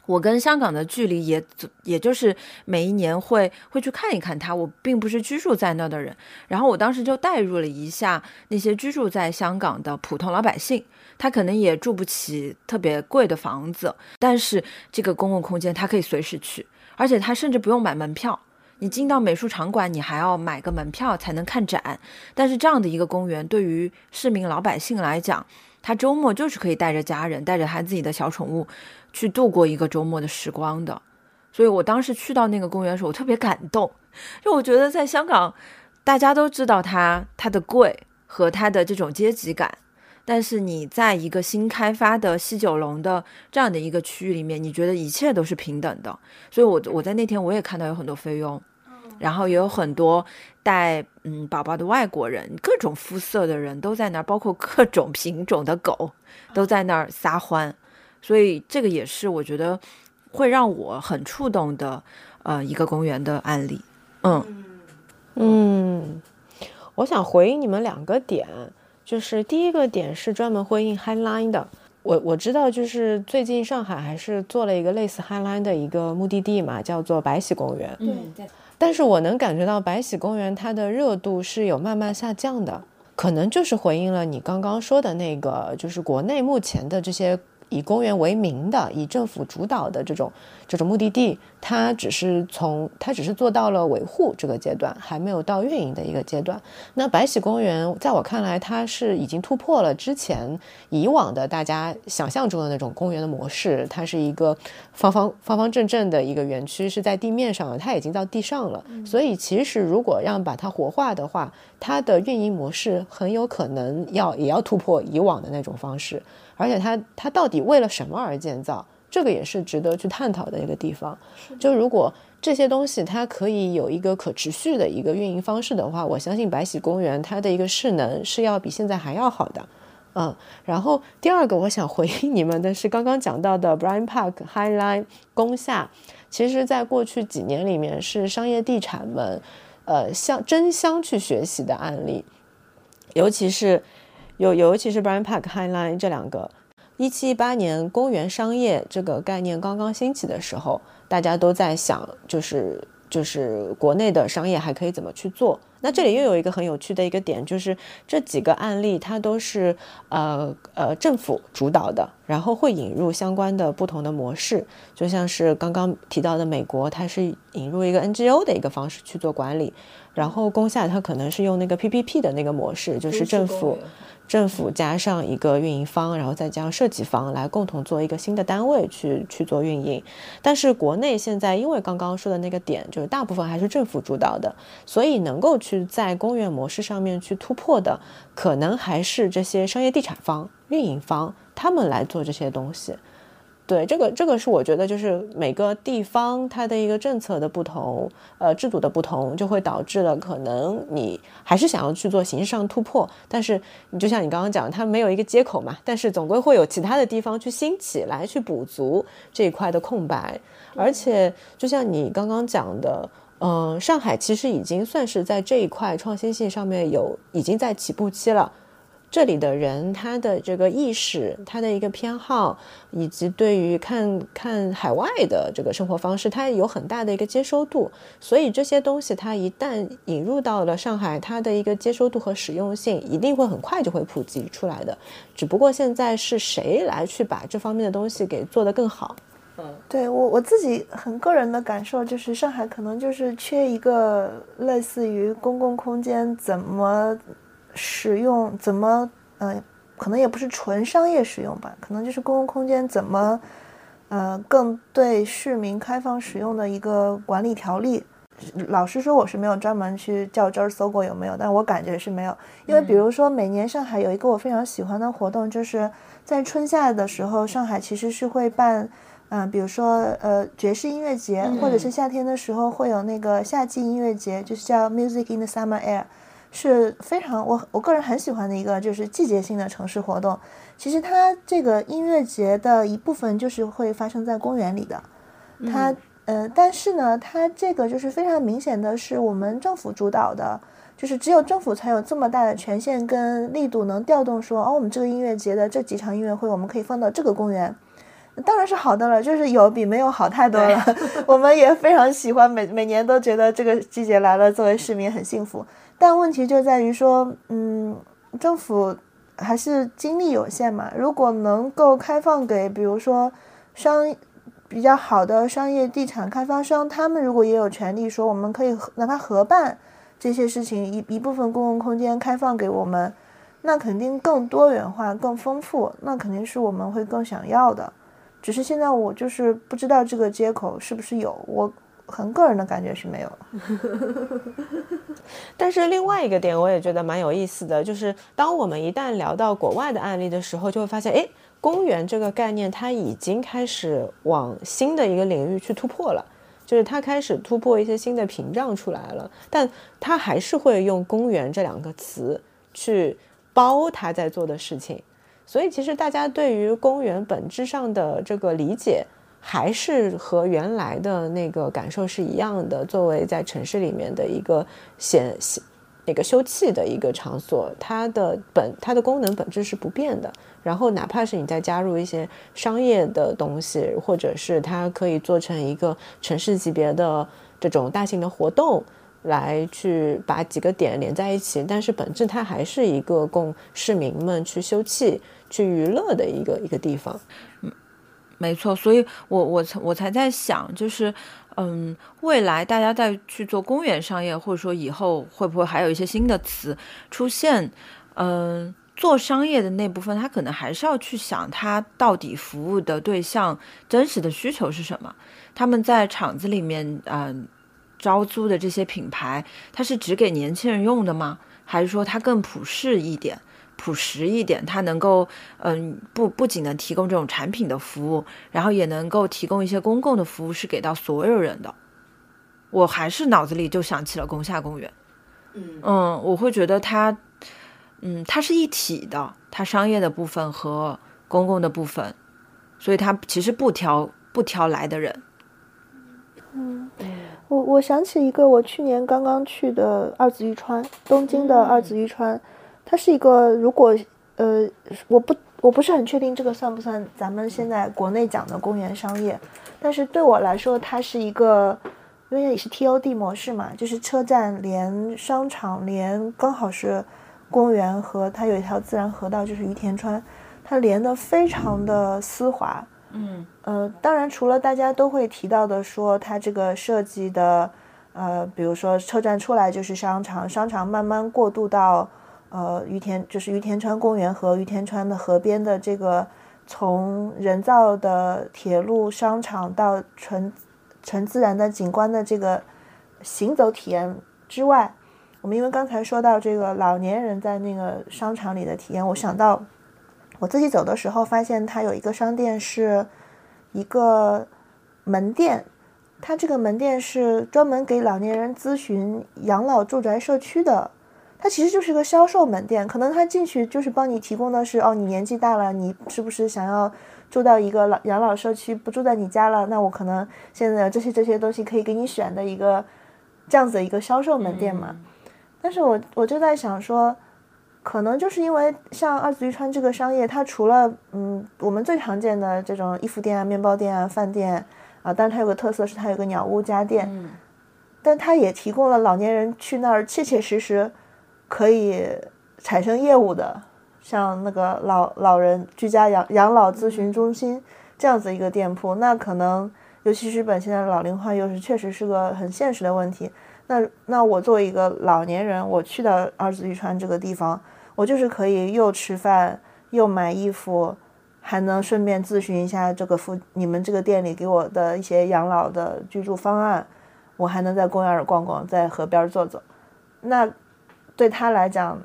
我跟香港的距离也也就是每一年会会去看一看它，我并不是居住在那的人。然后我当时就代入了一下那些居住在香港的普通老百姓，他可能也住不起特别贵的房子，但是这个公共空间他可以随时去，而且他甚至不用买门票。你进到美术场馆，你还要买个门票才能看展。但是这样的一个公园，对于市民老百姓来讲，他周末就是可以带着家人，带着他自己的小宠物，去度过一个周末的时光的。所以我当时去到那个公园的时候，我特别感动，就我觉得在香港，大家都知道它它的贵和它的这种阶级感。但是你在一个新开发的西九龙的这样的一个区域里面，你觉得一切都是平等的。所以，我我在那天我也看到有很多菲佣，然后也有很多带嗯宝宝的外国人，各种肤色的人都在那儿，包括各种品种的狗都在那儿撒欢。所以，这个也是我觉得会让我很触动的呃一个公园的案例。嗯嗯，我想回应你们两个点。就是第一个点是专门回应 Highline 的，我我知道，就是最近上海还是做了一个类似 High Line 的一个目的地嘛，叫做白喜公园。对，但是我能感觉到白喜公园它的热度是有慢慢下降的，可能就是回应了你刚刚说的那个，就是国内目前的这些。以公园为名的、以政府主导的这种这种目的地，它只是从它只是做到了维护这个阶段，还没有到运营的一个阶段。那白喜公园在我看来，它是已经突破了之前以往的大家想象中的那种公园的模式。它是一个方方方方正正的一个园区，是在地面上的，它已经到地上了。所以其实如果让把它活化的话，它的运营模式很有可能要也要突破以往的那种方式。而且它它到底为了什么而建造？这个也是值得去探讨的一个地方。就如果这些东西它可以有一个可持续的一个运营方式的话，我相信白喜公园它的一个势能是要比现在还要好的。嗯，然后第二个我想回应你们的是刚刚讲到的 Brian Park High Line 工厦，其实在过去几年里面是商业地产们呃相争相去学习的案例，尤其是。尤尤其是 Brian Park High Line 这两个，一七一八年公园商业这个概念刚刚兴起的时候，大家都在想，就是就是国内的商业还可以怎么去做。那这里又有一个很有趣的一个点，就是这几个案例它都是呃呃政府主导的，然后会引入相关的不同的模式，就像是刚刚提到的美国，它是引入一个 NGO 的一个方式去做管理，然后工厦它可能是用那个 PPP 的那个模式，就是政府。政府加上一个运营方，然后再加上设计方来共同做一个新的单位去去做运营。但是国内现在因为刚刚说的那个点，就是大部分还是政府主导的，所以能够去在公园模式上面去突破的，可能还是这些商业地产方、运营方他们来做这些东西。对，这个这个是我觉得就是每个地方它的一个政策的不同，呃，制度的不同，就会导致了可能你还是想要去做形式上突破，但是你就像你刚刚讲，它没有一个接口嘛，但是总归会有其他的地方去兴起来去补足这一块的空白，而且就像你刚刚讲的，嗯，上海其实已经算是在这一块创新性上面有已经在起步期了。这里的人，他的这个意识，他的一个偏好，以及对于看看海外的这个生活方式，他有很大的一个接收度。所以这些东西，它一旦引入到了上海，它的一个接收度和实用性一定会很快就会普及出来的。只不过现在是谁来去把这方面的东西给做得更好？嗯，对我我自己很个人的感受就是，上海可能就是缺一个类似于公共空间怎么。使用怎么，呃，可能也不是纯商业使用吧，可能就是公共空间怎么，呃，更对市民开放使用的一个管理条例。老实说，我是没有专门去较真儿搜过有没有，但我感觉是没有。因为比如说，每年上海有一个我非常喜欢的活动，就是在春夏的时候，上海其实是会办，嗯，比如说呃爵士音乐节，或者是夏天的时候会有那个夏季音乐节，就是叫 Music in the Summer Air。是非常我我个人很喜欢的一个就是季节性的城市活动。其实它这个音乐节的一部分就是会发生在公园里的。它呃，但是呢，它这个就是非常明显的是我们政府主导的，就是只有政府才有这么大的权限跟力度能调动说，哦，我们这个音乐节的这几场音乐会我们可以放到这个公园，当然是好的了，就是有比没有好太多了。[laughs] 我们也非常喜欢，每每年都觉得这个季节来了，作为市民很幸福。但问题就在于说，嗯，政府还是精力有限嘛。如果能够开放给，比如说商比较好的商业地产开发商，他们如果也有权利说，我们可以哪怕合办这些事情，一一部分公共空间开放给我们，那肯定更多元化、更丰富，那肯定是我们会更想要的。只是现在我就是不知道这个接口是不是有我。很个人的感觉是没有了，[laughs] 但是另外一个点我也觉得蛮有意思的，就是当我们一旦聊到国外的案例的时候，就会发现，哎，公园这个概念它已经开始往新的一个领域去突破了，就是它开始突破一些新的屏障出来了，但它还是会用公园这两个词去包它在做的事情，所以其实大家对于公园本质上的这个理解。还是和原来的那个感受是一样的。作为在城市里面的一个显那个休憩的一个场所，它的本它的功能本质是不变的。然后哪怕是你再加入一些商业的东西，或者是它可以做成一个城市级别的这种大型的活动，来去把几个点连在一起，但是本质它还是一个供市民们去休憩、去娱乐的一个一个地方。没错，所以我我才我才在想，就是嗯，未来大家再去做公园商业，或者说以后会不会还有一些新的词出现？嗯。做商业的那部分，他可能还是要去想，他到底服务的对象真实的需求是什么？他们在厂子里面，嗯，招租的这些品牌，它是只给年轻人用的吗？还是说它更普适一点、朴实一点？它能够，嗯，不不仅能提供这种产品的服务，然后也能够提供一些公共的服务，是给到所有人的。我还是脑子里就想起了宫下公园，嗯嗯，我会觉得它。嗯，它是一体的，它商业的部分和公共的部分，所以它其实不挑不挑来的人。嗯，我我想起一个我去年刚刚去的二子玉川，东京的二子玉川，它是一个如果呃我不我不是很确定这个算不算咱们现在国内讲的公园商业，但是对我来说它是一个，因为也是 TOD 模式嘛，就是车站连商场连刚好是。公园和它有一条自然河道，就是于田川，它连的非常的丝滑。嗯呃，当然除了大家都会提到的说它这个设计的，呃，比如说车站出来就是商场，商场慢慢过渡到呃于田，就是于田川公园和于田川的河边的这个从人造的铁路商场到纯纯自然的景观的这个行走体验之外。我们因为刚才说到这个老年人在那个商场里的体验，我想到我自己走的时候，发现它有一个商店是一个门店，它这个门店是专门给老年人咨询养老住宅社区的，它其实就是个销售门店，可能他进去就是帮你提供的是哦，你年纪大了，你是不是想要住到一个老养老社区，不住在你家了，那我可能现在这些这些东西可以给你选的一个这样子的一个销售门店嘛。但是我我就在想说，可能就是因为像二子玉川这个商业，它除了嗯我们最常见的这种衣服店啊、面包店啊、饭店啊，但是它有个特色是它有个鸟屋家电，但它也提供了老年人去那儿切切实实可以产生业务的，像那个老老人居家养养老咨询中心这样子一个店铺，那可能尤其是日本现在老龄化又是确实是个很现实的问题。那那我作为一个老年人，我去到二子玉川这个地方，我就是可以又吃饭又买衣服，还能顺便咨询一下这个附你们这个店里给我的一些养老的居住方案，我还能在公园逛逛，在河边坐坐。那对他来讲，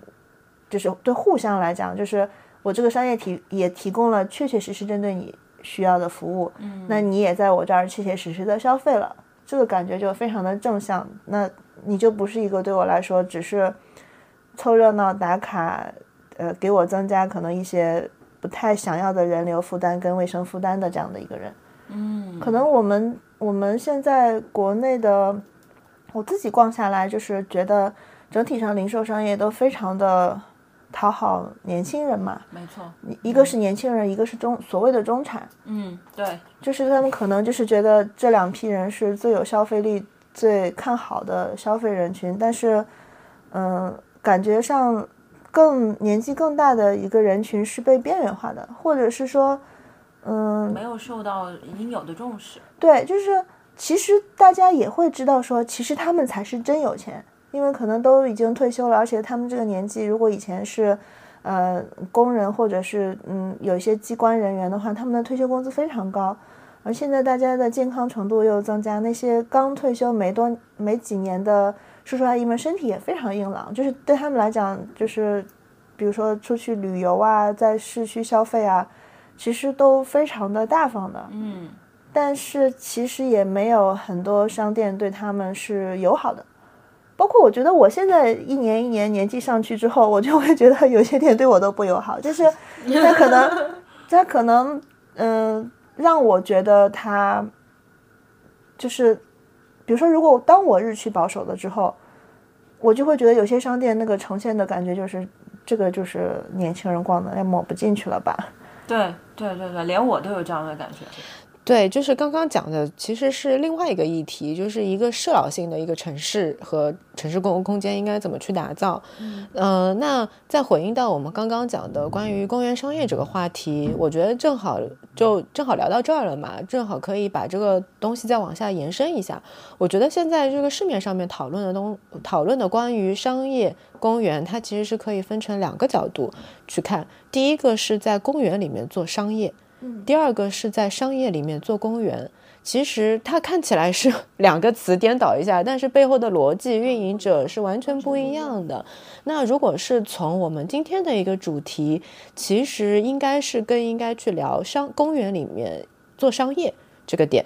就是对互相来讲，就是我这个商业提也提供了确确实实针对你需要的服务，嗯，那你也在我这儿切切实实的消费了。这个感觉就非常的正向，那你就不是一个对我来说只是凑热闹打卡，呃，给我增加可能一些不太想要的人流负担跟卫生负担的这样的一个人。嗯，可能我们我们现在国内的，我自己逛下来就是觉得整体上零售商业都非常的。讨好年轻人嘛，没错，一个是年轻人，一个是中所谓的中产，嗯，对，就是他们可能就是觉得这两批人是最有消费力、最看好的消费人群，但是，嗯，感觉上更年纪更大的一个人群是被边缘化的，或者是说，嗯，没有受到应有的重视。对，就是其实大家也会知道说，其实他们才是真有钱。因为可能都已经退休了，而且他们这个年纪，如果以前是，呃，工人或者是嗯有一些机关人员的话，他们的退休工资非常高，而现在大家的健康程度又增加，那些刚退休没多没几年的叔叔阿姨们身体也非常硬朗，就是对他们来讲，就是比如说出去旅游啊，在市区消费啊，其实都非常的大方的，嗯，但是其实也没有很多商店对他们是友好的。包括我觉得我现在一年一年年纪上去之后，我就会觉得有些店对我都不友好，就是 [laughs] 他可能他可能嗯让我觉得他就是比如说，如果当我日趋保守了之后，我就会觉得有些商店那个呈现的感觉就是这个就是年轻人逛的，要抹不进去了吧？对对对对，连我都有这样的感觉。对，就是刚刚讲的，其实是另外一个议题，就是一个社老性的一个城市和城市公共空间应该怎么去打造。嗯，那再回应到我们刚刚讲的关于公园商业这个话题，我觉得正好就正好聊到这儿了嘛，正好可以把这个东西再往下延伸一下。我觉得现在这个市面上面讨论的东讨论的关于商业公园，它其实是可以分成两个角度去看。第一个是在公园里面做商业。第二个是在商业里面做公园，其实它看起来是 [laughs] 两个词颠倒一下，但是背后的逻辑、运营者是完全不一样的。那如果是从我们今天的一个主题，其实应该是更应该去聊商公园里面做商业这个点。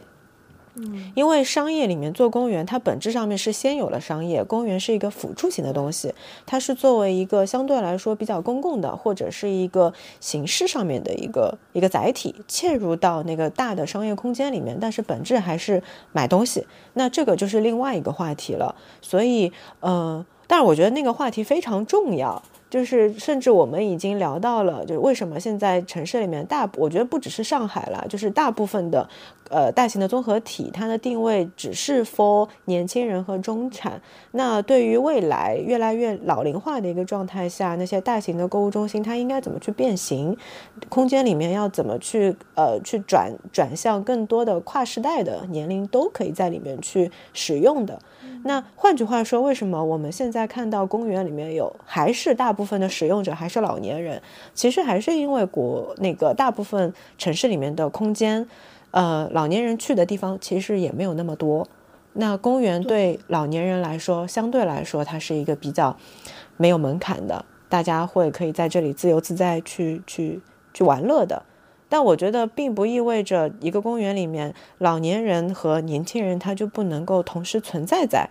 嗯，因为商业里面做公园，它本质上面是先有了商业，公园是一个辅助型的东西，它是作为一个相对来说比较公共的或者是一个形式上面的一个一个载体，嵌入到那个大的商业空间里面，但是本质还是买东西，那这个就是另外一个话题了。所以，呃，但是我觉得那个话题非常重要。就是，甚至我们已经聊到了，就是为什么现在城市里面大，我觉得不只是上海了，就是大部分的，呃，大型的综合体，它的定位只是 for 年轻人和中产。那对于未来越来越老龄化的一个状态下，那些大型的购物中心它应该怎么去变形？空间里面要怎么去，呃，去转转向更多的跨时代的年龄都可以在里面去使用的。那换句话说，为什么我们现在看到公园里面有还是大部分的使用者还是老年人？其实还是因为国那个大部分城市里面的空间，呃，老年人去的地方其实也没有那么多。那公园对老年人来说，相对来说它是一个比较没有门槛的，大家会可以在这里自由自在去去去玩乐的。但我觉得并不意味着一个公园里面老年人和年轻人他就不能够同时存在在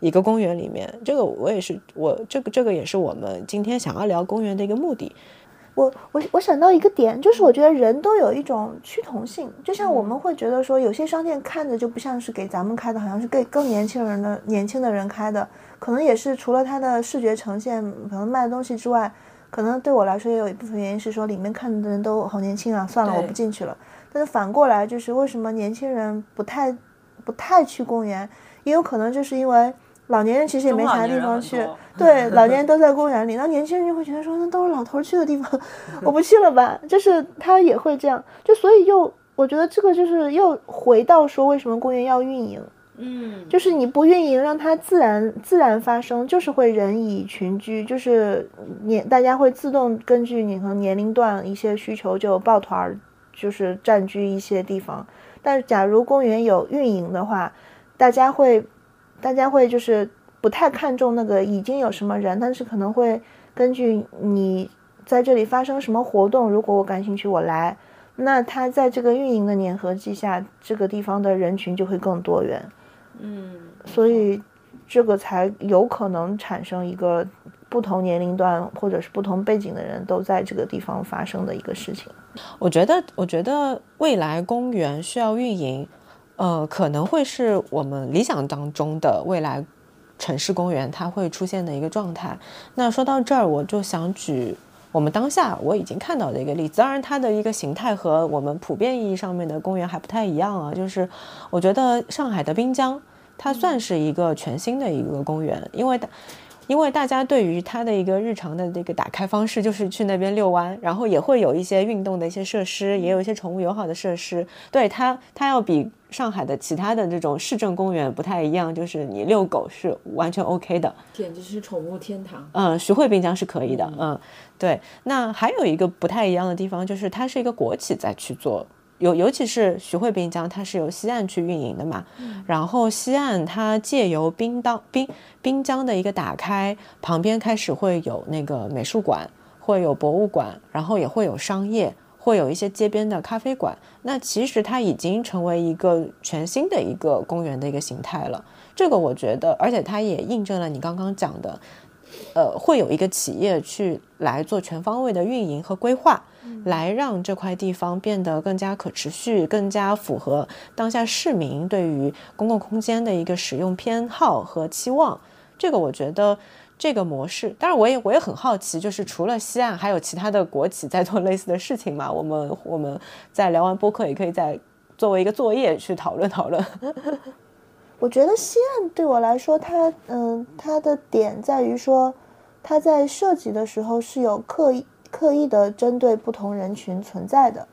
一个公园里面。这个我也是，我这个这个也是我们今天想要聊公园的一个目的。我我我想到一个点，就是我觉得人都有一种趋同性，就像我们会觉得说有些商店看着就不像是给咱们开的，好像是给更年轻人的年轻的人开的，可能也是除了它的视觉呈现，可能卖的东西之外。可能对我来说也有一部分原因是说里面看的人都好年轻啊，算了，我不进去了。但是反过来就是为什么年轻人不太不太去公园，也有可能就是因为老年人其实也没啥地方去，对，[laughs] 老年人都在公园里，那年轻人就会觉得说那都是老头去的地方，[laughs] 我不去了吧，就是他也会这样，就所以又我觉得这个就是又回到说为什么公园要运营。嗯，就是你不运营，让它自然自然发生，就是会人以群居，就是年大家会自动根据你和年龄段一些需求就抱团儿，就是占据一些地方。但是假如公园有运营的话，大家会大家会就是不太看重那个已经有什么人，但是可能会根据你在这里发生什么活动，如果我感兴趣，我来，那它在这个运营的粘合剂下，这个地方的人群就会更多元。嗯，所以这个才有可能产生一个不同年龄段或者是不同背景的人都在这个地方发生的一个事情。我觉得，我觉得未来公园需要运营，呃，可能会是我们理想当中的未来城市公园它会出现的一个状态。那说到这儿，我就想举我们当下我已经看到的一个例子，当然它的一个形态和我们普遍意义上面的公园还不太一样啊，就是我觉得上海的滨江。它算是一个全新的一个公园，因为，因为大家对于它的一个日常的这个打开方式，就是去那边遛弯，然后也会有一些运动的一些设施，也有一些宠物友好的设施。对它，它要比上海的其他的这种市政公园不太一样，就是你遛狗是完全 OK 的，简直是宠物天堂。嗯，徐汇滨江是可以的。嗯，对。那还有一个不太一样的地方，就是它是一个国企在去做。尤尤其是徐汇滨江，它是由西岸去运营的嘛，然后西岸它借由滨当滨滨江的一个打开，旁边开始会有那个美术馆，会有博物馆，然后也会有商业，会有一些街边的咖啡馆。那其实它已经成为一个全新的一个公园的一个形态了。这个我觉得，而且它也印证了你刚刚讲的。呃，会有一个企业去来做全方位的运营和规划，来让这块地方变得更加可持续，更加符合当下市民对于公共空间的一个使用偏好和期望。这个我觉得，这个模式。当然，我也我也很好奇，就是除了西岸，还有其他的国企在做类似的事情吗？我们我们在聊完播客，也可以再作为一个作业去讨论讨论。我觉得西岸对我来说，它嗯，它的点在于说，它在设计的时候是有刻意刻意的针对不同人群存在的。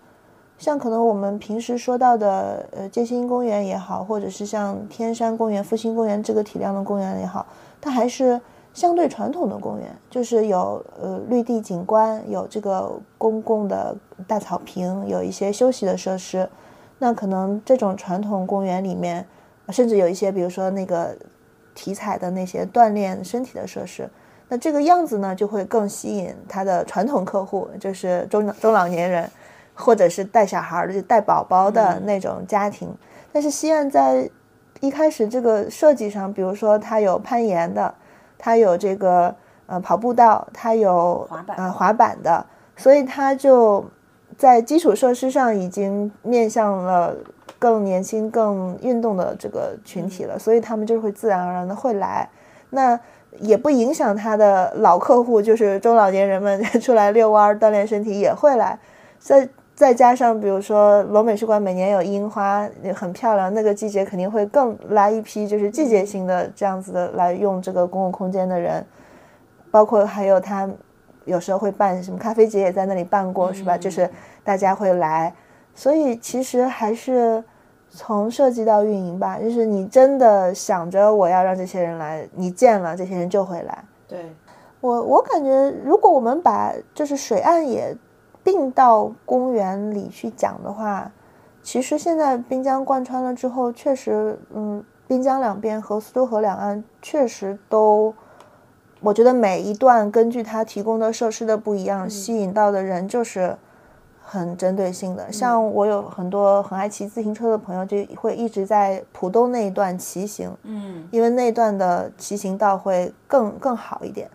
像可能我们平时说到的，呃，街心公园也好，或者是像天山公园、复兴公园这个体量的公园也好，它还是相对传统的公园，就是有呃绿地景观，有这个公共的大草坪，有一些休息的设施。那可能这种传统公园里面。甚至有一些，比如说那个体彩的那些锻炼身体的设施，那这个样子呢，就会更吸引他的传统客户，就是中中老年人，或者是带小孩的、就带宝宝的那种家庭。但是西岸在一开始这个设计上，比如说它有攀岩的，它有这个呃跑步道，它有滑板呃滑板的，所以它就在基础设施上已经面向了。更年轻、更运动的这个群体了，所以他们就会自然而然的会来，那也不影响他的老客户，就是中老年人们出来遛弯、锻炼身体也会来。再再加上，比如说罗美术馆每年有樱花，也很漂亮，那个季节肯定会更来一批，就是季节性的这样子的来用这个公共空间的人，包括还有他有时候会办什么咖啡节，也在那里办过，是吧？就是大家会来。所以其实还是从设计到运营吧，就是你真的想着我要让这些人来，你见了这些人就会来。对我，我感觉如果我们把就是水岸也并到公园里去讲的话，其实现在滨江贯穿了之后，确实，嗯，滨江两边和苏州河两岸确实都，我觉得每一段根据它提供的设施的不一样，吸引到的人就是。很针对性的，像我有很多很爱骑自行车的朋友，就会一直在浦东那一段骑行，嗯，因为那段的骑行道会更更好一点。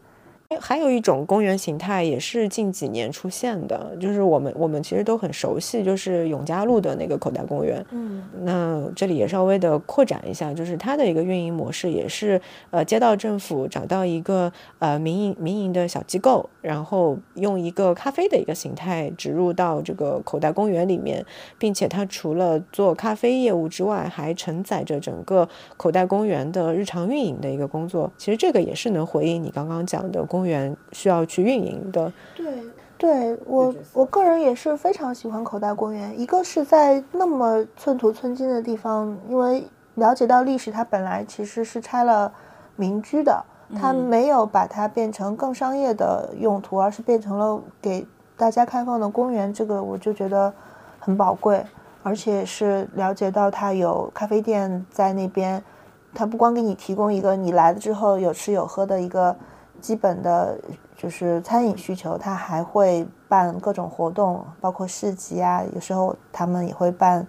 还有一种公园形态也是近几年出现的，就是我们我们其实都很熟悉，就是永嘉路的那个口袋公园。嗯，那这里也稍微的扩展一下，就是它的一个运营模式也是，呃，街道政府找到一个呃民营民营的小机构，然后用一个咖啡的一个形态植入到这个口袋公园里面，并且它除了做咖啡业务之外，还承载着整个口袋公园的日常运营的一个工作。其实这个也是能回应你刚刚讲的公。公园需要去运营的，对，对我我个人也是非常喜欢口袋公园。一个是在那么寸土寸金的地方，因为了解到历史，它本来其实是拆了民居的，它没有把它变成更商业的用途，而是变成了给大家开放的公园。这个我就觉得很宝贵，而且是了解到它有咖啡店在那边，它不光给你提供一个你来了之后有吃有喝的一个。基本的就是餐饮需求，他还会办各种活动，包括市集啊，有时候他们也会办，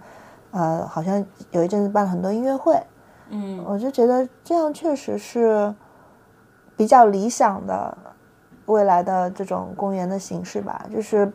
呃，好像有一阵子办了很多音乐会，嗯，我就觉得这样确实是比较理想的未来的这种公园的形式吧，就是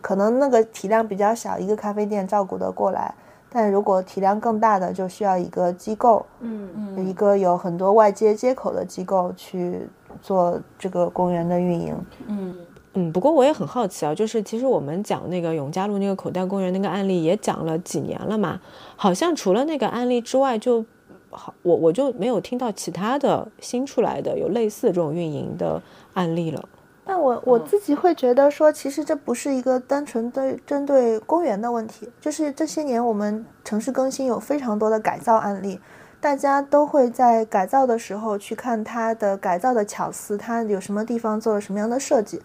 可能那个体量比较小，一个咖啡店照顾得过来。但如果体量更大的，就需要一个机构，嗯嗯，一个有很多外接接口的机构去做这个公园的运营。嗯嗯。不过我也很好奇啊，就是其实我们讲那个永嘉路那个口袋公园那个案例也讲了几年了嘛，好像除了那个案例之外，就好我我就没有听到其他的新出来的有类似这种运营的案例了。但我我自己会觉得说，其实这不是一个单纯对针对公园的问题，就是这些年我们城市更新有非常多的改造案例，大家都会在改造的时候去看它的改造的巧思，它有什么地方做了什么样的设计，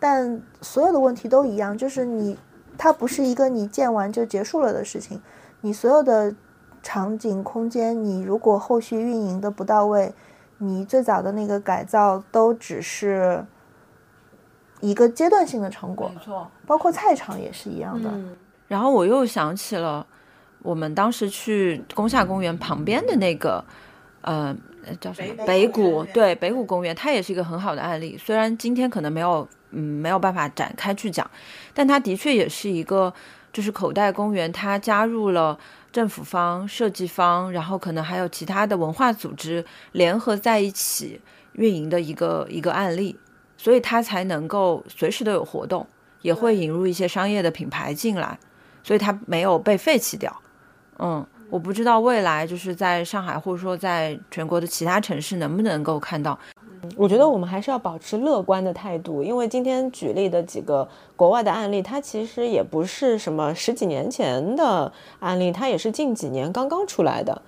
但所有的问题都一样，就是你它不是一个你建完就结束了的事情，你所有的场景空间，你如果后续运营的不到位，你最早的那个改造都只是。一个阶段性的成果，没错，包括菜场也是一样的。然后我又想起了我们当时去宫下公园旁边的那个，呃，叫什么北谷？对，北谷公园，它也是一个很好的案例。虽然今天可能没有，嗯，没有办法展开去讲，但它的确也是一个，就是口袋公园，它加入了政府方、设计方，然后可能还有其他的文化组织联合在一起。运营的一个一个案例，所以它才能够随时都有活动，也会引入一些商业的品牌进来，所以它没有被废弃掉。嗯，我不知道未来就是在上海或者说在全国的其他城市能不能够看到。我觉得我们还是要保持乐观的态度，因为今天举例的几个国外的案例，它其实也不是什么十几年前的案例，它也是近几年刚刚出来的，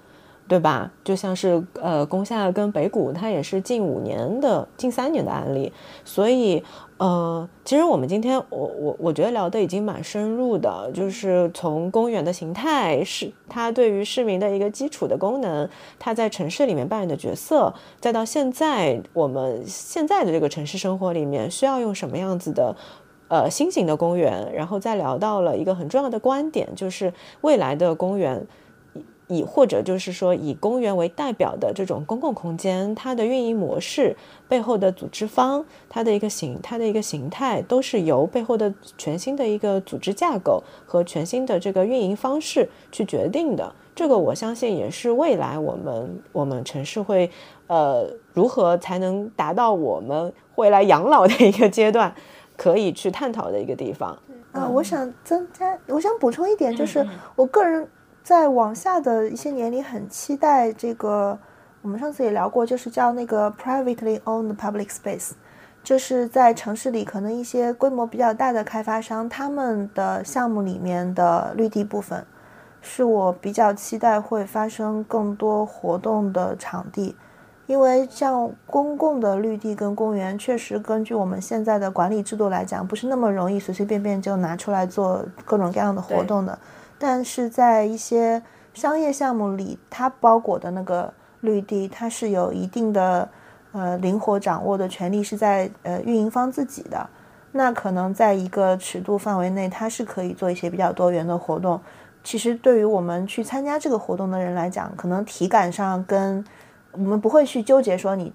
对吧？就像是呃，工厦跟北谷，它也是近五年的、近三年的案例，所以。呃，其实我们今天我我我觉得聊的已经蛮深入的，就是从公园的形态是它对于市民的一个基础的功能，它在城市里面扮演的角色，再到现在我们现在的这个城市生活里面需要用什么样子的呃新型的公园，然后再聊到了一个很重要的观点，就是未来的公园。以或者就是说以公园为代表的这种公共空间，它的运营模式背后的组织方，它的一个形，它的一个形态，都是由背后的全新的一个组织架构和全新的这个运营方式去决定的。这个我相信也是未来我们我们城市会呃如何才能达到我们未来养老的一个阶段，可以去探讨的一个地方。啊，我想增加，我想补充一点，就是我个人。在往下的一些年里，很期待这个。我们上次也聊过，就是叫那个 privately owned public space，就是在城市里可能一些规模比较大的开发商他们的项目里面的绿地部分，是我比较期待会发生更多活动的场地。因为像公共的绿地跟公园，确实根据我们现在的管理制度来讲，不是那么容易随随便便就拿出来做各种各样的活动的。但是在一些商业项目里，它包裹的那个绿地，它是有一定的呃灵活掌握的权利，是在呃运营方自己的。那可能在一个尺度范围内，它是可以做一些比较多元的活动。其实对于我们去参加这个活动的人来讲，可能体感上跟我们不会去纠结说你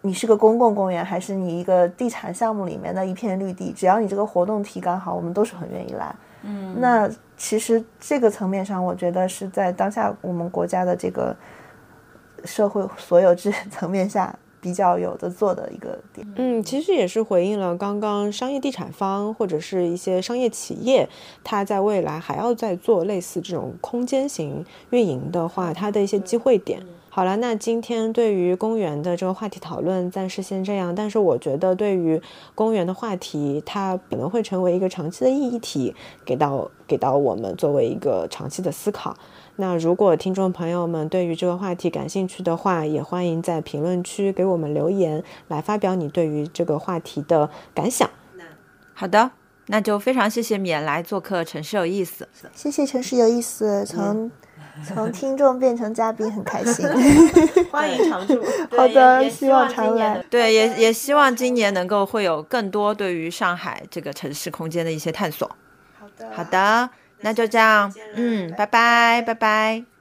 你是个公共公园，还是你一个地产项目里面的一片绿地，只要你这个活动体感好，我们都是很愿意来。嗯，那其实这个层面上，我觉得是在当下我们国家的这个社会所有制层面下比较有的做的一个点。嗯，其实也是回应了刚刚商业地产方或者是一些商业企业，它在未来还要再做类似这种空间型运营的话，它的一些机会点。好了，那今天对于公园的这个话题讨论暂时先这样。但是我觉得对于公园的话题，它可能会成为一个长期的议题，给到给到我们作为一个长期的思考。那如果听众朋友们对于这个话题感兴趣的话，也欢迎在评论区给我们留言，来发表你对于这个话题的感想。好的，那就非常谢谢免来做客《城市有意思》，谢谢《城市有意思》从。[laughs] 从听众变成嘉宾很开心，[laughs] 欢迎常驻。好的，希望常来。对，也也希望今年能够会有更多对于上海这个城市空间的一些探索。好的，好的，那就这样，嗯，拜拜，拜拜。